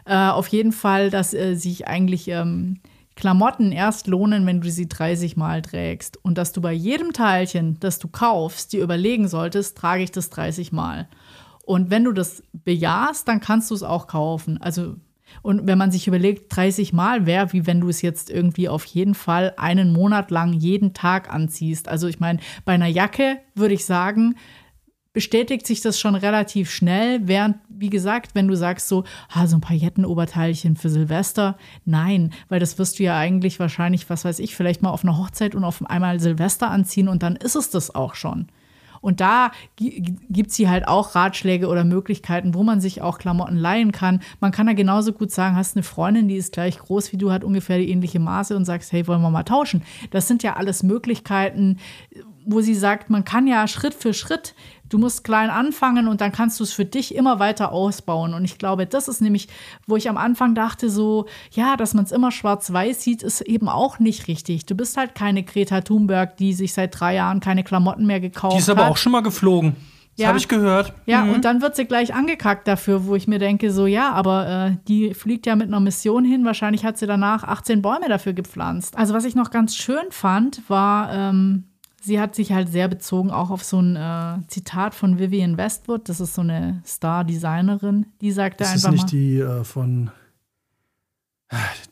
Äh, auf jeden Fall, dass äh, sich eigentlich ähm, Klamotten erst lohnen, wenn du sie 30 Mal trägst. Und dass du bei jedem Teilchen, das du kaufst, dir überlegen solltest, trage ich das 30 Mal. Und wenn du das bejahst, dann kannst du es auch kaufen. Also, und wenn man sich überlegt, 30 Mal wäre, wie wenn du es jetzt irgendwie auf jeden Fall einen Monat lang jeden Tag anziehst. Also, ich meine, bei einer Jacke würde ich sagen, bestätigt sich das schon relativ schnell, während, wie gesagt, wenn du sagst so, ah, so ein Paillettenoberteilchen für Silvester, nein, weil das wirst du ja eigentlich wahrscheinlich, was weiß ich, vielleicht mal auf einer Hochzeit und auf einmal Silvester anziehen und dann ist es das auch schon. Und da gibt sie halt auch Ratschläge oder Möglichkeiten, wo man sich auch Klamotten leihen kann. Man kann ja genauso gut sagen, hast eine Freundin, die ist gleich groß wie du, hat ungefähr die ähnliche Maße und sagst, hey, wollen wir mal tauschen? Das sind ja alles Möglichkeiten, wo sie sagt, man kann ja Schritt für Schritt, du musst klein anfangen und dann kannst du es für dich immer weiter ausbauen. Und ich glaube, das ist nämlich, wo ich am Anfang dachte, so, ja, dass man es immer schwarz-weiß sieht, ist eben auch nicht richtig. Du bist halt keine Greta Thunberg, die sich seit drei Jahren keine Klamotten mehr gekauft Die ist aber hat. auch schon mal geflogen. Das habe ich gehört. Ja, mhm. und dann wird sie gleich angekackt dafür, wo ich mir denke, so ja, aber äh, die fliegt ja mit einer Mission hin. Wahrscheinlich hat sie danach 18 Bäume dafür gepflanzt. Also was ich noch ganz schön fand, war, ähm, sie hat sich halt sehr bezogen auch auf so ein äh, Zitat von Vivian Westwood. Das ist so eine Star-Designerin. Die sagte das einfach ist nicht die äh, von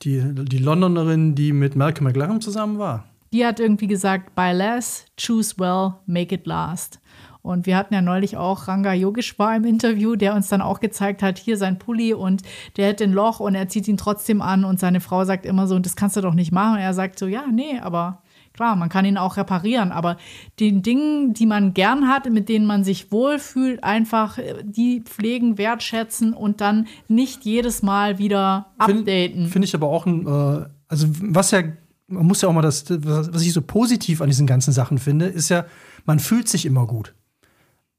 die, die Londonerin, die mit Malcolm McLaren zusammen war. Die hat irgendwie gesagt, buy less, choose well, make it last. Und wir hatten ja neulich auch Ranga Yogeshwar im Interview, der uns dann auch gezeigt hat, hier sein Pulli und der hat ein Loch und er zieht ihn trotzdem an und seine Frau sagt immer so, und das kannst du doch nicht machen. Und er sagt so, ja, nee, aber klar, man kann ihn auch reparieren, aber den Dingen, die man gern hat, mit denen man sich wohlfühlt, einfach äh, die pflegen, wertschätzen und dann nicht jedes Mal wieder updaten. Finde find ich aber auch ein, äh, also was ja, man muss ja auch mal das, was ich so positiv an diesen ganzen Sachen finde, ist ja, man fühlt sich immer gut.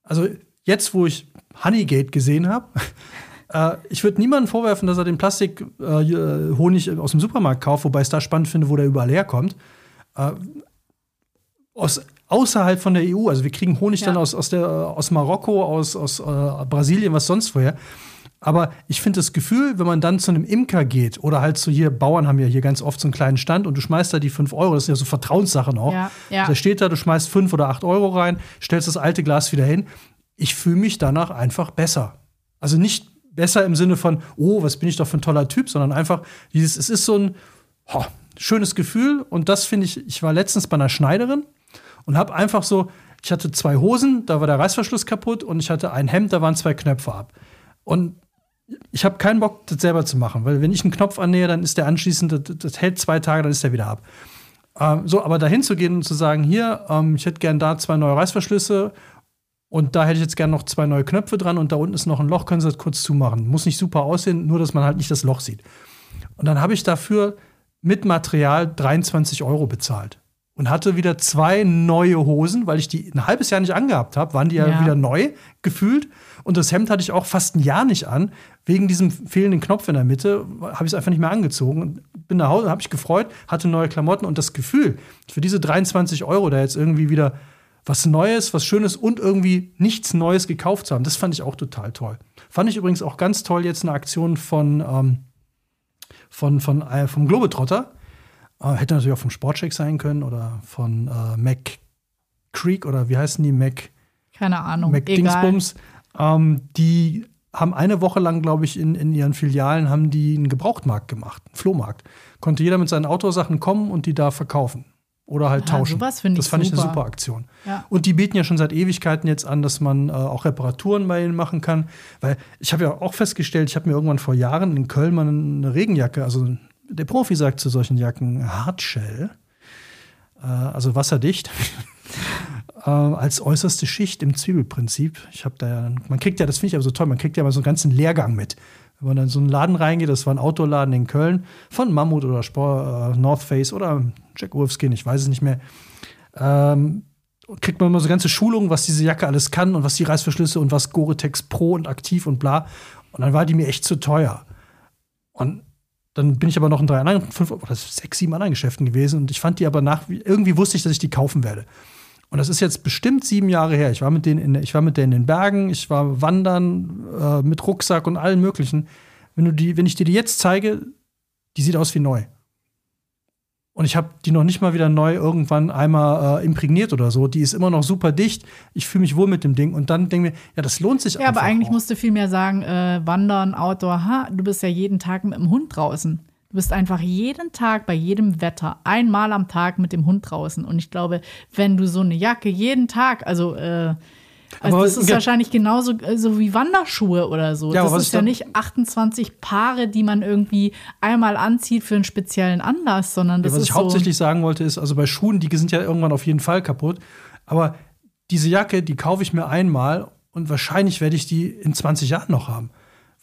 Also jetzt, wo ich Honeygate gesehen habe, äh, ich würde niemandem vorwerfen, dass er den Plastik-Honig äh, aus dem Supermarkt kauft, wobei ich es da spannend finde, wo der überall herkommt. Äh, aus, außerhalb von der EU, also wir kriegen Honig ja. dann aus, aus, der, aus Marokko, aus, aus äh, Brasilien, was sonst woher. Aber ich finde das Gefühl, wenn man dann zu einem Imker geht oder halt zu hier, Bauern haben ja hier ganz oft so einen kleinen Stand und du schmeißt da die 5 Euro, das sind ja so Vertrauenssachen auch. Ja, ja. Da steht da, du schmeißt 5 oder 8 Euro rein, stellst das alte Glas wieder hin. Ich fühle mich danach einfach besser. Also nicht besser im Sinne von, oh, was bin ich doch für ein toller Typ, sondern einfach dieses, es ist so ein oh, schönes Gefühl und das finde ich, ich war letztens bei einer Schneiderin und habe einfach so, ich hatte zwei Hosen, da war der Reißverschluss kaputt und ich hatte ein Hemd, da waren zwei Knöpfe ab. Und ich habe keinen Bock, das selber zu machen, weil wenn ich einen Knopf annähe, dann ist der anschließend, das, das hält zwei Tage, dann ist der wieder ab. Ähm, so, aber dahin zu gehen und zu sagen, hier, ähm, ich hätte gern da zwei neue Reißverschlüsse und da hätte ich jetzt gern noch zwei neue Knöpfe dran und da unten ist noch ein Loch, können Sie das kurz zumachen. Muss nicht super aussehen, nur dass man halt nicht das Loch sieht. Und dann habe ich dafür mit Material 23 Euro bezahlt und hatte wieder zwei neue Hosen, weil ich die ein halbes Jahr nicht angehabt habe, waren die ja, ja, wieder neu gefühlt. Und das Hemd hatte ich auch fast ein Jahr nicht an. Wegen diesem fehlenden Knopf in der Mitte habe ich es einfach nicht mehr angezogen. Und bin nach Hause, habe ich gefreut, hatte neue Klamotten und das Gefühl, für diese 23 Euro da jetzt irgendwie wieder was Neues, was Schönes und irgendwie nichts Neues gekauft zu haben, das fand ich auch total toll. Fand ich übrigens auch ganz toll jetzt eine Aktion von, ähm, von, von, äh, vom Globetrotter äh, hätte natürlich auch vom Sportcheck sein können oder von äh, Mac Creek oder wie heißen die? Mac. Keine Ahnung. Mac Dingsbums. Ähm, die haben eine Woche lang, glaube ich, in, in ihren Filialen haben die einen Gebrauchtmarkt gemacht, einen Flohmarkt. Konnte jeder mit seinen Autosachen kommen und die da verkaufen. Oder halt ja, tauschen. das fand super. ich eine super Aktion. Ja. Und die bieten ja schon seit Ewigkeiten jetzt an, dass man äh, auch Reparaturen bei ihnen machen kann. Weil ich habe ja auch festgestellt, ich habe mir irgendwann vor Jahren in Köln mal eine Regenjacke, also der Profi sagt zu solchen Jacken Hardshell, äh, also wasserdicht, äh, als äußerste Schicht im Zwiebelprinzip. Ich habe da ja, man kriegt ja, das finde ich aber so toll, man kriegt ja mal so einen ganzen Lehrgang mit. Wenn man dann in so einen Laden reingeht, das war ein Outdoor-Laden in Köln, von Mammut oder Sport, äh, North Face oder Jack Wolfskin, ich weiß es nicht mehr. Ähm, kriegt man immer so ganze Schulungen, was diese Jacke alles kann und was die Reißverschlüsse und was Gore-Tex Pro und aktiv und bla. Und dann war die mir echt zu teuer. Und dann bin ich aber noch in drei anderen, fünf oder sechs, sieben anderen Geschäften gewesen und ich fand die aber nach, irgendwie wusste ich, dass ich die kaufen werde. Und das ist jetzt bestimmt sieben Jahre her. Ich war mit denen in, ich war mit denen in den Bergen, ich war wandern äh, mit Rucksack und allen möglichen. Wenn du die, wenn ich dir die jetzt zeige, die sieht aus wie neu. Und ich habe die noch nicht mal wieder neu irgendwann einmal äh, imprägniert oder so. Die ist immer noch super dicht. Ich fühle mich wohl mit dem Ding. Und dann denke ich mir, ja, das lohnt sich ja, einfach. Ja, aber eigentlich auch. musst du viel mehr sagen, äh, wandern, Outdoor. Ha, du bist ja jeden Tag mit dem Hund draußen. Du bist einfach jeden Tag bei jedem Wetter einmal am Tag mit dem Hund draußen. Und ich glaube, wenn du so eine Jacke jeden Tag, also äh, also das ist wahrscheinlich genauso äh, so wie Wanderschuhe oder so. Ja, das ist ja nicht 28 Paare, die man irgendwie einmal anzieht für einen speziellen Anlass, sondern das ja, was ist ich hauptsächlich sagen wollte, ist, also bei Schuhen, die sind ja irgendwann auf jeden Fall kaputt. Aber diese Jacke, die kaufe ich mir einmal und wahrscheinlich werde ich die in 20 Jahren noch haben,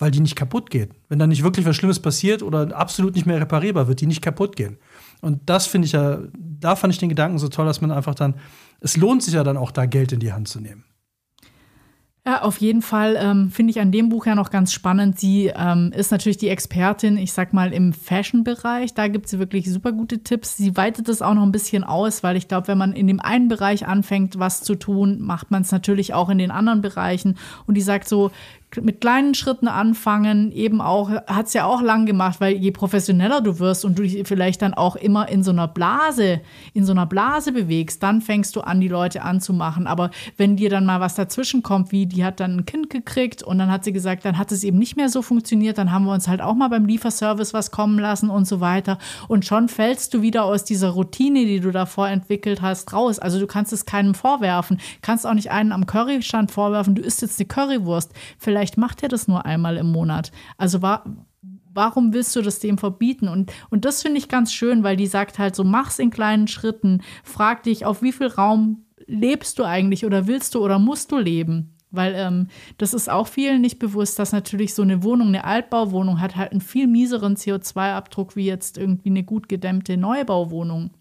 weil die nicht kaputt geht. Wenn da nicht wirklich was Schlimmes passiert oder absolut nicht mehr reparierbar wird, die nicht kaputt gehen. Und das finde ich ja, da fand ich den Gedanken so toll, dass man einfach dann, es lohnt sich ja dann auch da Geld in die Hand zu nehmen. Ja, auf jeden Fall ähm, finde ich an dem Buch ja noch ganz spannend. Sie ähm, ist natürlich die Expertin, ich sag mal, im Fashion-Bereich. Da gibt sie wirklich super gute Tipps. Sie weitet es auch noch ein bisschen aus, weil ich glaube, wenn man in dem einen Bereich anfängt, was zu tun, macht man es natürlich auch in den anderen Bereichen. Und die sagt so, mit kleinen Schritten anfangen, eben auch, hat es ja auch lang gemacht, weil je professioneller du wirst und du dich vielleicht dann auch immer in so einer Blase, in so einer Blase bewegst, dann fängst du an, die Leute anzumachen. Aber wenn dir dann mal was dazwischen kommt, wie die hat dann ein Kind gekriegt und dann hat sie gesagt, dann hat es eben nicht mehr so funktioniert, dann haben wir uns halt auch mal beim Lieferservice was kommen lassen und so weiter. Und schon fällst du wieder aus dieser Routine, die du davor entwickelt hast, raus. Also du kannst es keinem vorwerfen, kannst auch nicht einen am Currystand vorwerfen, du isst jetzt eine Currywurst. Vielleicht vielleicht macht er das nur einmal im Monat. Also war, warum willst du das dem verbieten? Und, und das finde ich ganz schön, weil die sagt halt so, mach's in kleinen Schritten. Frag dich, auf wie viel Raum lebst du eigentlich oder willst du oder musst du leben? Weil ähm, das ist auch vielen nicht bewusst, dass natürlich so eine Wohnung, eine Altbauwohnung hat halt einen viel mieseren CO2-Abdruck wie jetzt irgendwie eine gut gedämmte Neubauwohnung.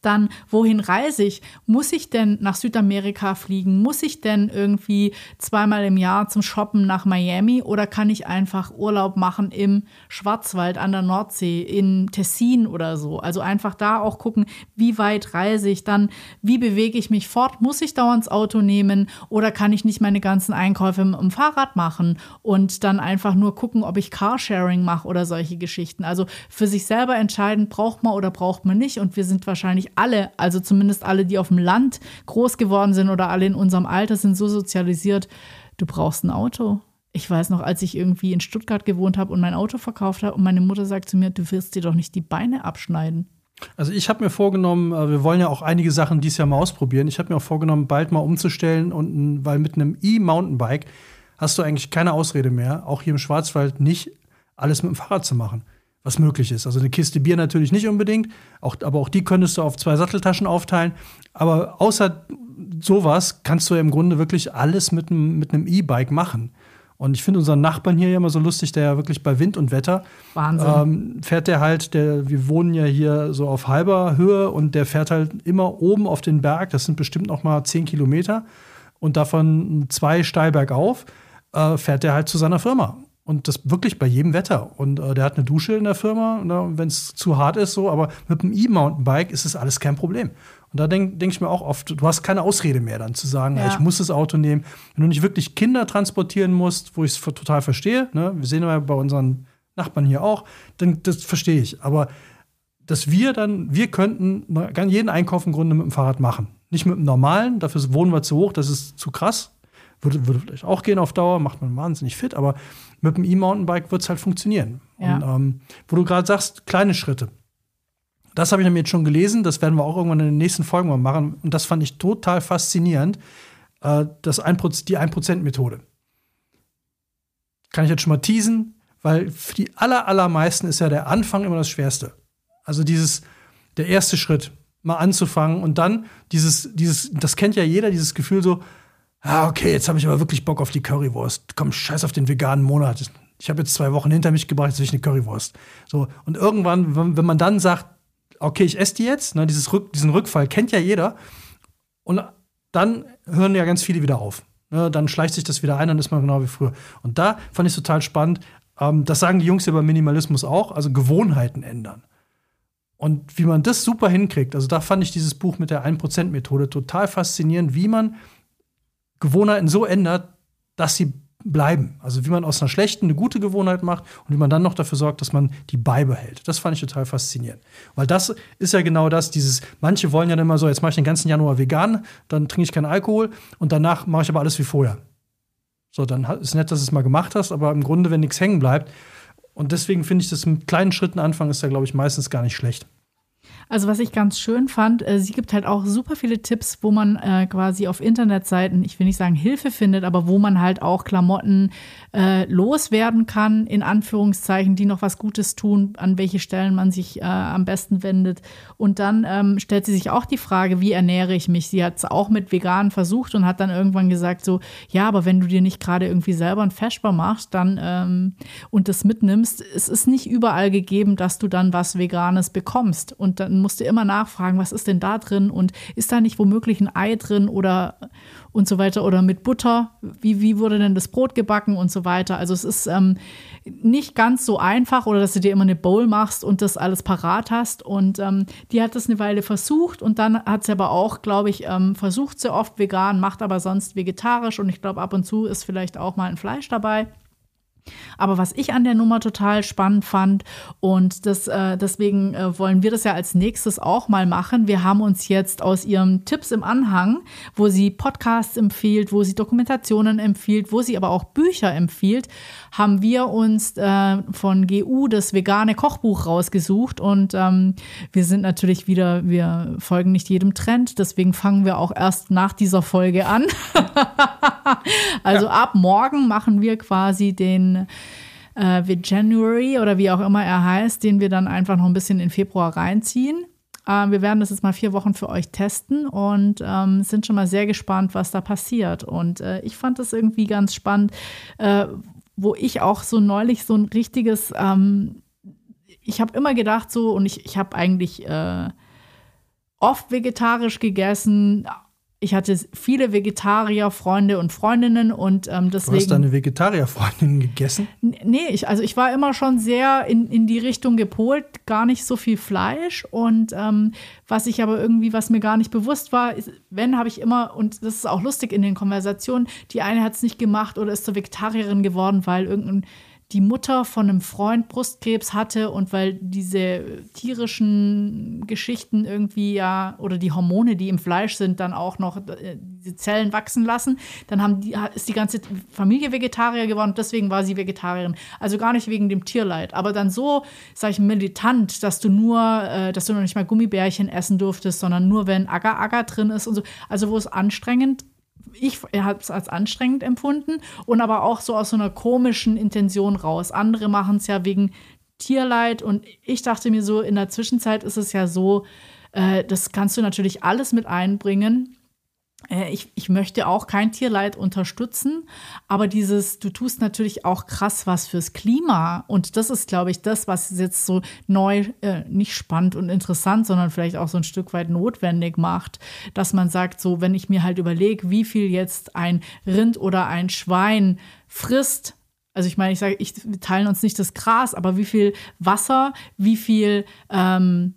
Dann, wohin reise ich? Muss ich denn nach Südamerika fliegen? Muss ich denn irgendwie zweimal im Jahr zum Shoppen nach Miami? Oder kann ich einfach Urlaub machen im Schwarzwald an der Nordsee, in Tessin oder so? Also einfach da auch gucken, wie weit reise ich dann? Wie bewege ich mich fort? Muss ich dauernd das Auto nehmen? Oder kann ich nicht meine ganzen Einkäufe im, im Fahrrad machen? Und dann einfach nur gucken, ob ich Carsharing mache oder solche Geschichten. Also für sich selber entscheiden, braucht man oder braucht man nicht. Und wir sind wahrscheinlich wahrscheinlich alle, also zumindest alle, die auf dem Land groß geworden sind oder alle in unserem Alter sind so sozialisiert, du brauchst ein Auto. Ich weiß noch, als ich irgendwie in Stuttgart gewohnt habe und mein Auto verkauft habe und meine Mutter sagt zu mir, du wirst dir doch nicht die Beine abschneiden. Also ich habe mir vorgenommen, äh, wir wollen ja auch einige Sachen dieses Jahr mal ausprobieren. Ich habe mir auch vorgenommen, bald mal umzustellen und weil mit einem E-Mountainbike hast du eigentlich keine Ausrede mehr, auch hier im Schwarzwald nicht alles mit dem Fahrrad zu machen was möglich ist. Also eine Kiste Bier natürlich nicht unbedingt, auch, aber auch die könntest du auf zwei Satteltaschen aufteilen. Aber außer sowas kannst du ja im Grunde wirklich alles mit, einem mit E-Bike machen. Und ich finde unseren Nachbarn hier ja immer so lustig, der ja wirklich bei Wind und Wetter ähm, fährt der halt, der, wir wohnen ja hier so auf halber Höhe und der fährt halt immer oben auf den Berg, das sind bestimmt noch mal zehn Kilometer und davon zwei steil bergauf, äh, fährt der halt zu seiner Firma. Und das wirklich bei jedem Wetter. Und äh, der hat eine Dusche in der Firma, ne, wenn es zu hart ist, so, aber mit dem E-Mountainbike ist das alles kein Problem. Und da denke denk ich mir auch oft, du hast keine Ausrede mehr, dann zu sagen, ja. ich muss das Auto nehmen. Wenn du nicht wirklich Kinder transportieren musst, wo ich es total verstehe, ne, wir sehen ja bei unseren Nachbarn hier auch, dann das verstehe ich. Aber dass wir dann, wir könnten jeden Einkauf im Grunde mit dem Fahrrad machen. Nicht mit dem normalen, dafür wohnen wir zu hoch, das ist zu krass. Würde, würde vielleicht auch gehen auf Dauer, macht man wahnsinnig fit, aber mit dem E-Mountainbike wird es halt funktionieren. Ja. Und ähm, wo du gerade sagst, kleine Schritte. Das habe ich nämlich jetzt schon gelesen, das werden wir auch irgendwann in den nächsten Folgen mal machen. Und das fand ich total faszinierend, äh, das 1%, die 1%-Methode. Kann ich jetzt schon mal teasen, weil für die aller, allermeisten ist ja der Anfang immer das Schwerste. Also dieses, der erste Schritt, mal anzufangen und dann dieses, dieses, das kennt ja jeder, dieses Gefühl so, ah, okay, jetzt habe ich aber wirklich Bock auf die Currywurst. Komm, scheiß auf den veganen Monat. Ich habe jetzt zwei Wochen hinter mich gebracht, jetzt will ich eine Currywurst. So, und irgendwann, wenn, man dann sagt, okay, ich esse die jetzt, ne, dieses Rück, diesen Rückfall kennt ja jeder. Und dann hören ja ganz viele wieder auf. Ne, dann schleicht sich das wieder ein, dann ist man genau wie früher. Und da fand ich total spannend. Ähm, das sagen die Jungs ja beim Minimalismus auch, also Gewohnheiten ändern. Und wie man das super hinkriegt, also da fand ich dieses Buch mit der 1%-Methode total faszinierend, wie man Gewohnheiten so ändert, dass sie bleiben. Also wie man aus einer schlechten eine gute Gewohnheit macht und wie man dann noch dafür sorgt, dass man die beibehält. Das fand ich total faszinierend. Weil das ist ja genau das, dieses, manche wollen ja dann immer so, jetzt mache ich den ganzen Januar vegan, dann trinke ich keinen Alkohol und danach mache ich aber alles wie vorher. So, dann ist nett, dass du es mal gemacht hast, aber im Grunde, wenn nichts hängen bleibt. Und deswegen finde ich das mit kleinen Schritten anfangen, ist ja, glaube ich, meistens gar nicht schlecht. Also was ich ganz schön fand, äh, sie gibt halt auch super viele Tipps, wo man äh, quasi auf Internetseiten, ich will nicht sagen Hilfe findet, aber wo man halt auch Klamotten äh, loswerden kann, in Anführungszeichen, die noch was Gutes tun, an welche Stellen man sich äh, am besten wendet. Und dann ähm, stellt sie sich auch die Frage, wie ernähre ich mich? Sie hat es auch mit Veganen versucht und hat dann irgendwann gesagt, so, ja, aber wenn du dir nicht gerade irgendwie selber ein Feschbar machst, dann ähm, und das mitnimmst, es ist nicht überall gegeben, dass du dann was Veganes bekommst. Und dann musste immer nachfragen, was ist denn da drin und ist da nicht womöglich ein Ei drin oder und so weiter oder mit Butter, wie, wie wurde denn das Brot gebacken und so weiter. Also es ist ähm, nicht ganz so einfach oder dass du dir immer eine Bowl machst und das alles parat hast und ähm, die hat das eine Weile versucht und dann hat sie aber auch, glaube ich, ähm, versucht sie oft vegan, macht aber sonst vegetarisch und ich glaube ab und zu ist vielleicht auch mal ein Fleisch dabei. Aber was ich an der Nummer total spannend fand und das, äh, deswegen äh, wollen wir das ja als nächstes auch mal machen. Wir haben uns jetzt aus ihrem Tipps im Anhang, wo sie Podcasts empfiehlt, wo sie Dokumentationen empfiehlt, wo sie aber auch Bücher empfiehlt, haben wir uns äh, von GU das vegane Kochbuch rausgesucht und ähm, wir sind natürlich wieder, wir folgen nicht jedem Trend, deswegen fangen wir auch erst nach dieser Folge an. also ja. ab morgen machen wir quasi den äh, January oder wie auch immer er heißt, den wir dann einfach noch ein bisschen in Februar reinziehen. Äh, wir werden das jetzt mal vier Wochen für euch testen und ähm, sind schon mal sehr gespannt, was da passiert. Und äh, ich fand das irgendwie ganz spannend, äh, wo ich auch so neulich so ein richtiges, ähm, ich habe immer gedacht so, und ich, ich habe eigentlich äh, oft vegetarisch gegessen, ich hatte viele Vegetarier-Freunde und Freundinnen und ähm, deswegen. Du hast deine Vegetarier-Freundin gegessen? Nee, ich, also ich war immer schon sehr in, in die Richtung gepolt, gar nicht so viel Fleisch. Und ähm, was ich aber irgendwie, was mir gar nicht bewusst war, ist, wenn habe ich immer, und das ist auch lustig in den Konversationen, die eine hat es nicht gemacht oder ist zur Vegetarierin geworden, weil irgendein die Mutter von einem Freund Brustkrebs hatte und weil diese tierischen Geschichten irgendwie ja oder die Hormone, die im Fleisch sind, dann auch noch äh, diese Zellen wachsen lassen, dann haben die, ist die ganze Familie Vegetarier geworden deswegen war sie Vegetarierin. Also gar nicht wegen dem Tierleid, aber dann so, sag ich, militant, dass du nur, äh, dass du noch nicht mal Gummibärchen essen durftest, sondern nur wenn Agar-Agar drin ist und so. Also wo es anstrengend ich habe es als anstrengend empfunden und aber auch so aus so einer komischen Intention raus. Andere machen es ja wegen Tierleid und ich dachte mir so, in der Zwischenzeit ist es ja so, äh, das kannst du natürlich alles mit einbringen ich, ich möchte auch kein Tierleid unterstützen, aber dieses, du tust natürlich auch krass was fürs Klima. Und das ist, glaube ich, das, was jetzt so neu, äh, nicht spannend und interessant, sondern vielleicht auch so ein Stück weit notwendig macht, dass man sagt, so, wenn ich mir halt überlege, wie viel jetzt ein Rind oder ein Schwein frisst, also ich meine, ich sage, ich wir teilen uns nicht das Gras, aber wie viel Wasser, wie viel ähm,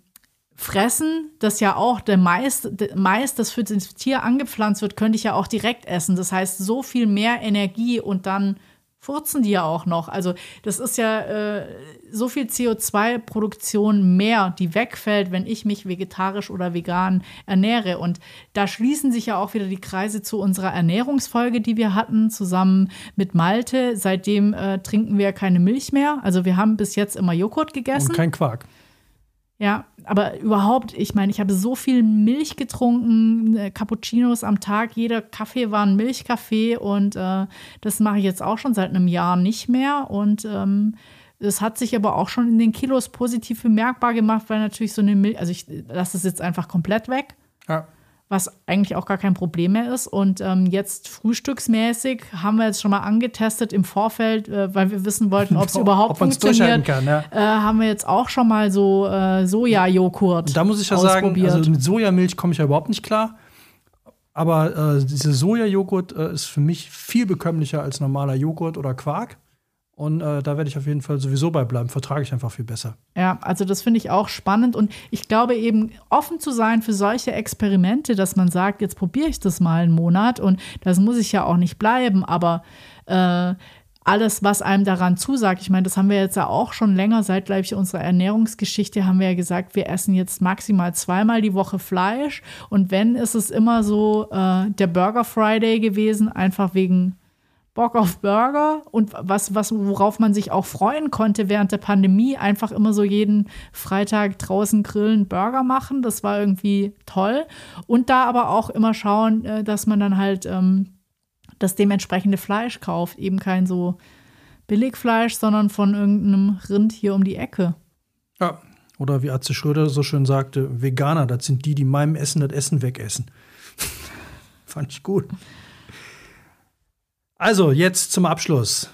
fressen, das ja auch der Mais, der Mais, das für das Tier angepflanzt wird, könnte ich ja auch direkt essen. Das heißt, so viel mehr Energie und dann furzen die ja auch noch. Also das ist ja äh, so viel CO2-Produktion mehr, die wegfällt, wenn ich mich vegetarisch oder vegan ernähre. Und da schließen sich ja auch wieder die Kreise zu unserer Ernährungsfolge, die wir hatten, zusammen mit Malte. Seitdem äh, trinken wir keine Milch mehr. Also wir haben bis jetzt immer Joghurt gegessen. Und kein Quark. Ja, aber überhaupt, ich meine, ich habe so viel Milch getrunken, äh, Cappuccinos am Tag, jeder Kaffee war ein Milchkaffee und äh, das mache ich jetzt auch schon seit einem Jahr nicht mehr. Und ähm, hat sich aber auch schon in den Kilos positiv bemerkbar gemacht, weil natürlich so eine Milch, also ich lasse es jetzt einfach komplett weg. Ja was eigentlich auch gar kein Problem mehr ist. Und ähm, jetzt frühstücksmäßig haben wir jetzt schon mal angetestet im Vorfeld, äh, weil wir wissen wollten, ob es überhaupt ob funktioniert. Kann, ja. äh, haben wir jetzt auch schon mal so äh, Sojajoghurt. Da muss ich ja sagen, also mit Sojamilch komme ich ja überhaupt nicht klar. Aber äh, diese Sojajoghurt äh, ist für mich viel bekömmlicher als normaler Joghurt oder Quark. Und äh, da werde ich auf jeden Fall sowieso bei bleiben. Vertrage ich einfach viel besser. Ja, also das finde ich auch spannend. Und ich glaube eben, offen zu sein für solche Experimente, dass man sagt, jetzt probiere ich das mal einen Monat. Und das muss ich ja auch nicht bleiben. Aber äh, alles, was einem daran zusagt, ich meine, das haben wir jetzt ja auch schon länger, seit, glaube ich, unserer Ernährungsgeschichte, haben wir ja gesagt, wir essen jetzt maximal zweimal die Woche Fleisch. Und wenn, ist es immer so äh, der Burger Friday gewesen, einfach wegen Bock auf Burger und was, was, worauf man sich auch freuen konnte während der Pandemie, einfach immer so jeden Freitag draußen grillen, Burger machen. Das war irgendwie toll. Und da aber auch immer schauen, äh, dass man dann halt ähm, das dementsprechende Fleisch kauft. Eben kein so Billigfleisch, sondern von irgendeinem Rind hier um die Ecke. Ja, oder wie Atze Schröder so schön sagte, Veganer, das sind die, die meinem Essen das Essen wegessen. Fand ich gut. Also, jetzt zum Abschluss.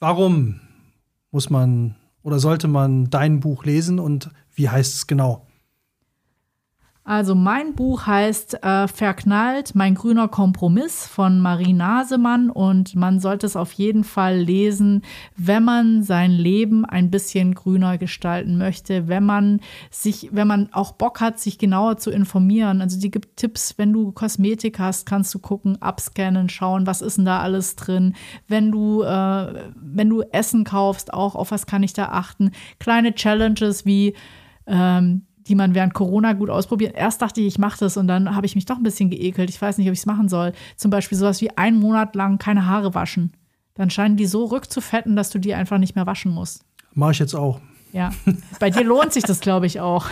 Warum muss man oder sollte man dein Buch lesen und wie heißt es genau? Also mein Buch heißt äh, Verknallt, mein grüner Kompromiss von Marie Nasemann und man sollte es auf jeden Fall lesen, wenn man sein Leben ein bisschen grüner gestalten möchte, wenn man sich, wenn man auch Bock hat, sich genauer zu informieren. Also die gibt Tipps, wenn du Kosmetik hast, kannst du gucken, abscannen, schauen, was ist denn da alles drin. Wenn du, äh, wenn du Essen kaufst, auch auf was kann ich da achten. Kleine Challenges wie ähm, die man während Corona gut ausprobiert. Erst dachte ich, ich mache das und dann habe ich mich doch ein bisschen geekelt. Ich weiß nicht, ob ich es machen soll. Zum Beispiel sowas wie einen Monat lang keine Haare waschen. Dann scheinen die so rückzufetten, dass du die einfach nicht mehr waschen musst. Mache ich jetzt auch. Ja, bei dir lohnt sich das, glaube ich, auch.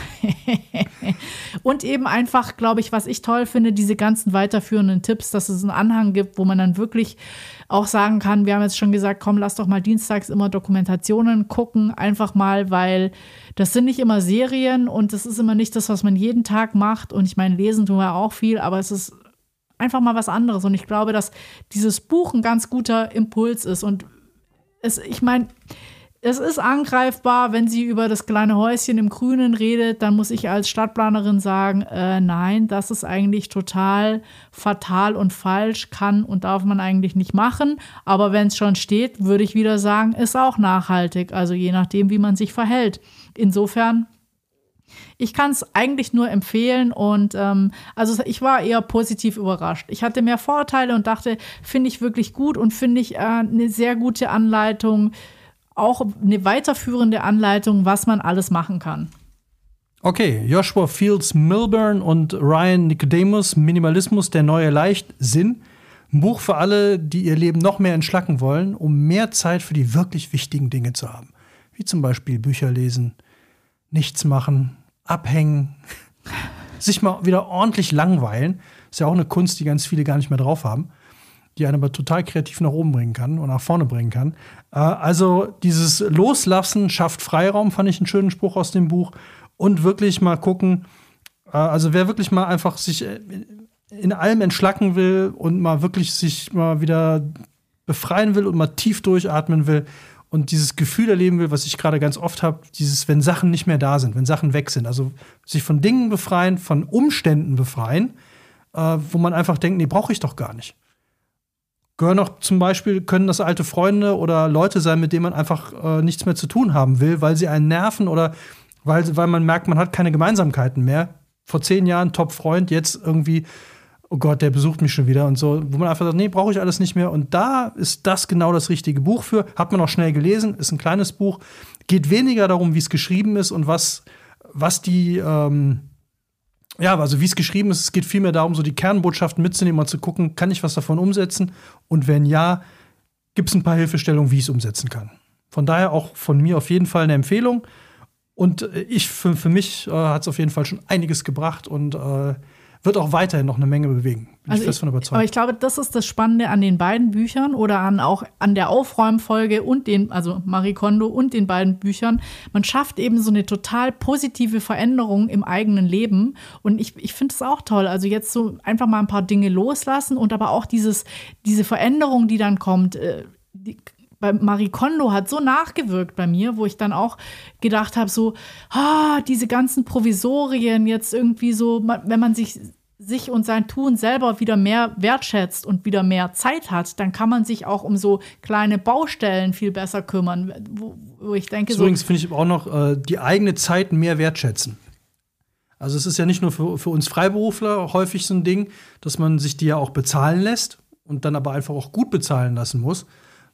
und eben einfach, glaube ich, was ich toll finde, diese ganzen weiterführenden Tipps, dass es einen Anhang gibt, wo man dann wirklich auch sagen kann, wir haben jetzt schon gesagt, komm, lass doch mal dienstags immer Dokumentationen gucken, einfach mal, weil das sind nicht immer Serien und das ist immer nicht das, was man jeden Tag macht. Und ich meine, lesen tun wir auch viel, aber es ist einfach mal was anderes. Und ich glaube, dass dieses Buch ein ganz guter Impuls ist. Und es, ich meine, es ist angreifbar, wenn sie über das kleine Häuschen im Grünen redet, dann muss ich als Stadtplanerin sagen, äh, nein, das ist eigentlich total fatal und falsch, kann und darf man eigentlich nicht machen. Aber wenn es schon steht, würde ich wieder sagen, ist auch nachhaltig, also je nachdem, wie man sich verhält. Insofern ich kann es eigentlich nur empfehlen und ähm, also ich war eher positiv überrascht. Ich hatte mehr Vorteile und dachte, finde ich wirklich gut und finde ich äh, eine sehr gute Anleitung, auch eine weiterführende Anleitung, was man alles machen kann. Okay, Joshua Fields Milburn und Ryan Nicodemus, Minimalismus, der neue Leichtsinn. Ein Buch für alle, die ihr Leben noch mehr entschlacken wollen, um mehr Zeit für die wirklich wichtigen Dinge zu haben. Wie zum Beispiel Bücher lesen, nichts machen, abhängen, sich mal wieder ordentlich langweilen. Ist ja auch eine Kunst, die ganz viele gar nicht mehr drauf haben die einen aber total kreativ nach oben bringen kann und nach vorne bringen kann. Äh, also dieses Loslassen schafft Freiraum, fand ich einen schönen Spruch aus dem Buch. Und wirklich mal gucken, äh, also wer wirklich mal einfach sich äh, in allem entschlacken will und mal wirklich sich mal wieder befreien will und mal tief durchatmen will und dieses Gefühl erleben will, was ich gerade ganz oft habe, dieses, wenn Sachen nicht mehr da sind, wenn Sachen weg sind, also sich von Dingen befreien, von Umständen befreien, äh, wo man einfach denkt, nee, brauche ich doch gar nicht gehören auch zum Beispiel, können das alte Freunde oder Leute sein, mit denen man einfach äh, nichts mehr zu tun haben will, weil sie einen nerven oder weil, weil man merkt, man hat keine Gemeinsamkeiten mehr. Vor zehn Jahren Top-Freund, jetzt irgendwie, oh Gott, der besucht mich schon wieder und so, wo man einfach sagt, nee, brauche ich alles nicht mehr. Und da ist das genau das richtige Buch für. Hat man auch schnell gelesen, ist ein kleines Buch. Geht weniger darum, wie es geschrieben ist und was, was die, ähm, ja, also wie es geschrieben ist, es geht vielmehr darum, so die Kernbotschaften mitzunehmen und zu gucken, kann ich was davon umsetzen? Und wenn ja, gibt es ein paar Hilfestellungen, wie ich es umsetzen kann. Von daher auch von mir auf jeden Fall eine Empfehlung. Und äh, ich, für, für mich äh, hat es auf jeden Fall schon einiges gebracht und äh, wird auch weiterhin noch eine Menge bewegen. Bin also ich fest von überzeugt. Aber ich glaube, das ist das Spannende an den beiden Büchern oder an auch an der Aufräumfolge und den, also Marie Kondo und den beiden Büchern. Man schafft eben so eine total positive Veränderung im eigenen Leben. Und ich, ich finde es auch toll. Also jetzt so einfach mal ein paar Dinge loslassen und aber auch dieses, diese Veränderung, die dann kommt, äh, die, bei Marie Kondo hat so nachgewirkt bei mir, wo ich dann auch gedacht habe, so, ah, diese ganzen Provisorien jetzt irgendwie so, wenn man sich sich und sein Tun selber wieder mehr wertschätzt und wieder mehr Zeit hat, dann kann man sich auch um so kleine Baustellen viel besser kümmern, wo, wo ich denke. So übrigens finde ich auch noch äh, die eigene Zeit mehr wertschätzen. Also es ist ja nicht nur für, für uns Freiberufler häufig so ein Ding, dass man sich die ja auch bezahlen lässt und dann aber einfach auch gut bezahlen lassen muss,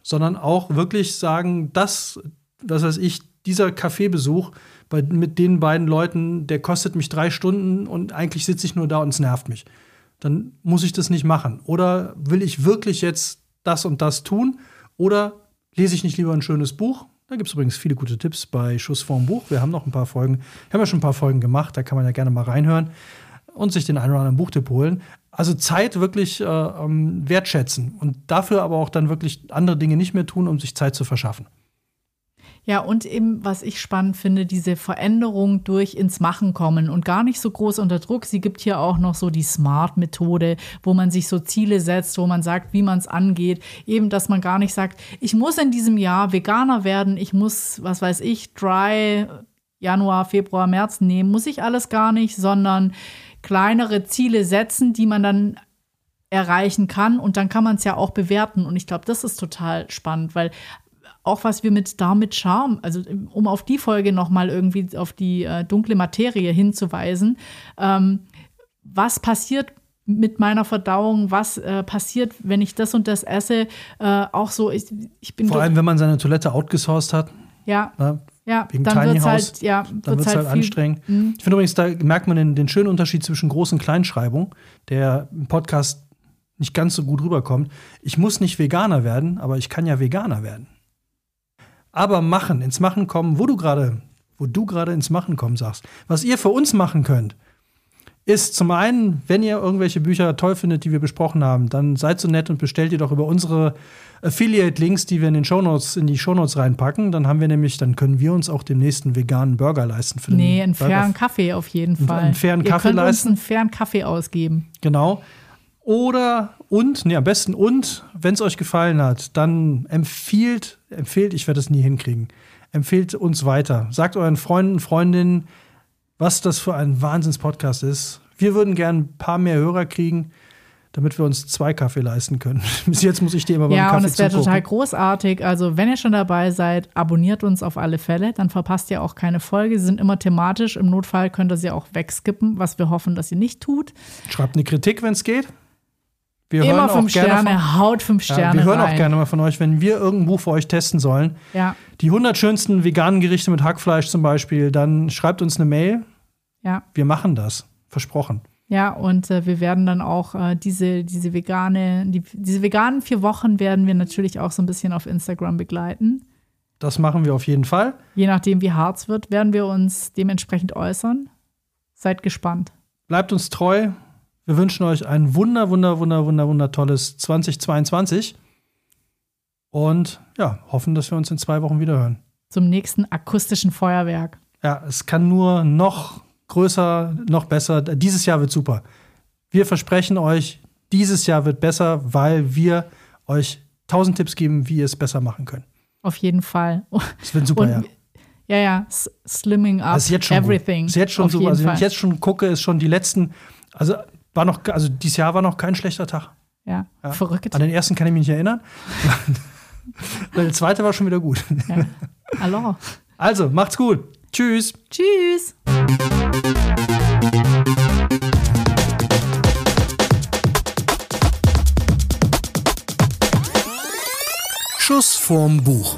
sondern auch wirklich sagen, das, was weiß ich, dieser Kaffeebesuch bei, mit den beiden Leuten, der kostet mich drei Stunden und eigentlich sitze ich nur da und es nervt mich. Dann muss ich das nicht machen. Oder will ich wirklich jetzt das und das tun? Oder lese ich nicht lieber ein schönes Buch? Da gibt es übrigens viele gute Tipps bei Schuss vorm Buch. Wir haben noch ein paar Folgen, haben ja schon ein paar Folgen gemacht, da kann man ja gerne mal reinhören und sich den einen oder anderen Buchtipp holen. Also Zeit wirklich äh, ähm, wertschätzen und dafür aber auch dann wirklich andere Dinge nicht mehr tun, um sich Zeit zu verschaffen. Ja, und eben, was ich spannend finde, diese Veränderung durch ins Machen kommen und gar nicht so groß unter Druck. Sie gibt hier auch noch so die Smart-Methode, wo man sich so Ziele setzt, wo man sagt, wie man es angeht. Eben, dass man gar nicht sagt, ich muss in diesem Jahr Veganer werden, ich muss, was weiß ich, Dry Januar, Februar, März nehmen, muss ich alles gar nicht, sondern kleinere Ziele setzen, die man dann erreichen kann und dann kann man es ja auch bewerten und ich glaube, das ist total spannend, weil auch was wir mit Darm mit Charme, also um auf die Folge nochmal irgendwie auf die äh, dunkle Materie hinzuweisen, ähm, was passiert mit meiner Verdauung, was äh, passiert, wenn ich das und das esse, äh, auch so, ich, ich bin Vor allem, wenn man seine Toilette outgesourced hat. Ja. Ne? Ja, Wegen dann Tiny wird es House, halt, ja, dann wird es halt, viel- anstrengend. Mhm. Ich finde übrigens, da merkt man den, den schönen Unterschied zwischen Groß- und Kleinschreibung, der im Podcast nicht ganz so gut rüberkommt. Ich muss nicht Veganer werden, aber ich kann ja Veganer werden. Aber machen, ins Machen kommen, wo du gerade, wo du gerade ins Machen kommen sagst. Was ihr für uns machen könnt, ist zum einen, wenn ihr irgendwelche Bücher toll findet, die wir besprochen haben, dann seid so nett und bestellt ihr doch über unsere Affiliate-Links, die wir in den Shownotes, in die Shownotes reinpacken. Dann haben wir nämlich, dann können wir uns auch den nächsten veganen Burger leisten für Nee, einen Burger fairen Kaffee auf jeden Fall. einen fairen Ihr Kaffee könnt leisten? uns einen fairen Kaffee ausgeben. Genau. Oder und, nee, am besten und, wenn es euch gefallen hat, dann empfiehlt, empfehlt, ich werde es nie hinkriegen, empfehlt uns weiter. Sagt euren Freunden, Freundinnen, was das für ein Wahnsinns-Podcast ist. Wir würden gern ein paar mehr Hörer kriegen, damit wir uns zwei Kaffee leisten können. Bis jetzt muss ich dir immer beim Ja, Kaffee und es wäre total großartig. Also, wenn ihr schon dabei seid, abonniert uns auf alle Fälle. Dann verpasst ihr auch keine Folge. Sie sind immer thematisch. Im Notfall könnt ihr sie auch wegskippen, was wir hoffen, dass ihr nicht tut. Schreibt eine Kritik, wenn es geht. Wir immer auch fünf gerne Sterne, von, haut fünf ja, Sterne wir hören rein. auch gerne mal von euch, wenn wir irgendein Buch für euch testen sollen. Ja, Die 100 schönsten veganen Gerichte mit Hackfleisch zum Beispiel, dann schreibt uns eine Mail. ja. Wir machen das. Versprochen. Ja, und äh, wir werden dann auch äh, diese, diese vegane, die, diese veganen vier Wochen werden wir natürlich auch so ein bisschen auf Instagram begleiten. Das machen wir auf jeden Fall. Je nachdem, wie hart es wird, werden wir uns dementsprechend äußern. Seid gespannt. Bleibt uns treu. Wir wünschen euch ein wunder, wunder, wunder, wunder, wunder tolles 2022. Und ja, hoffen, dass wir uns in zwei Wochen wieder hören. Zum nächsten akustischen Feuerwerk. Ja, es kann nur noch größer, noch besser. Dieses Jahr wird super. Wir versprechen euch, dieses Jahr wird besser, weil wir euch tausend Tipps geben, wie ihr es besser machen könnt. Auf jeden Fall. Es wird super Und ja, ja, s- slimming up ist jetzt schon everything. Gut. Ist jetzt schon Auf super. Also wenn ich jetzt schon gucke, ist schon die letzten, also war noch, also dieses Jahr war noch kein schlechter Tag. ja. Ja. Verrückt. An den ersten kann ich mich nicht erinnern. Der zweite war schon wieder gut. Ja. Hallo. Also, macht's gut. Tschüss. Tschüss. Schuss vorm Buch.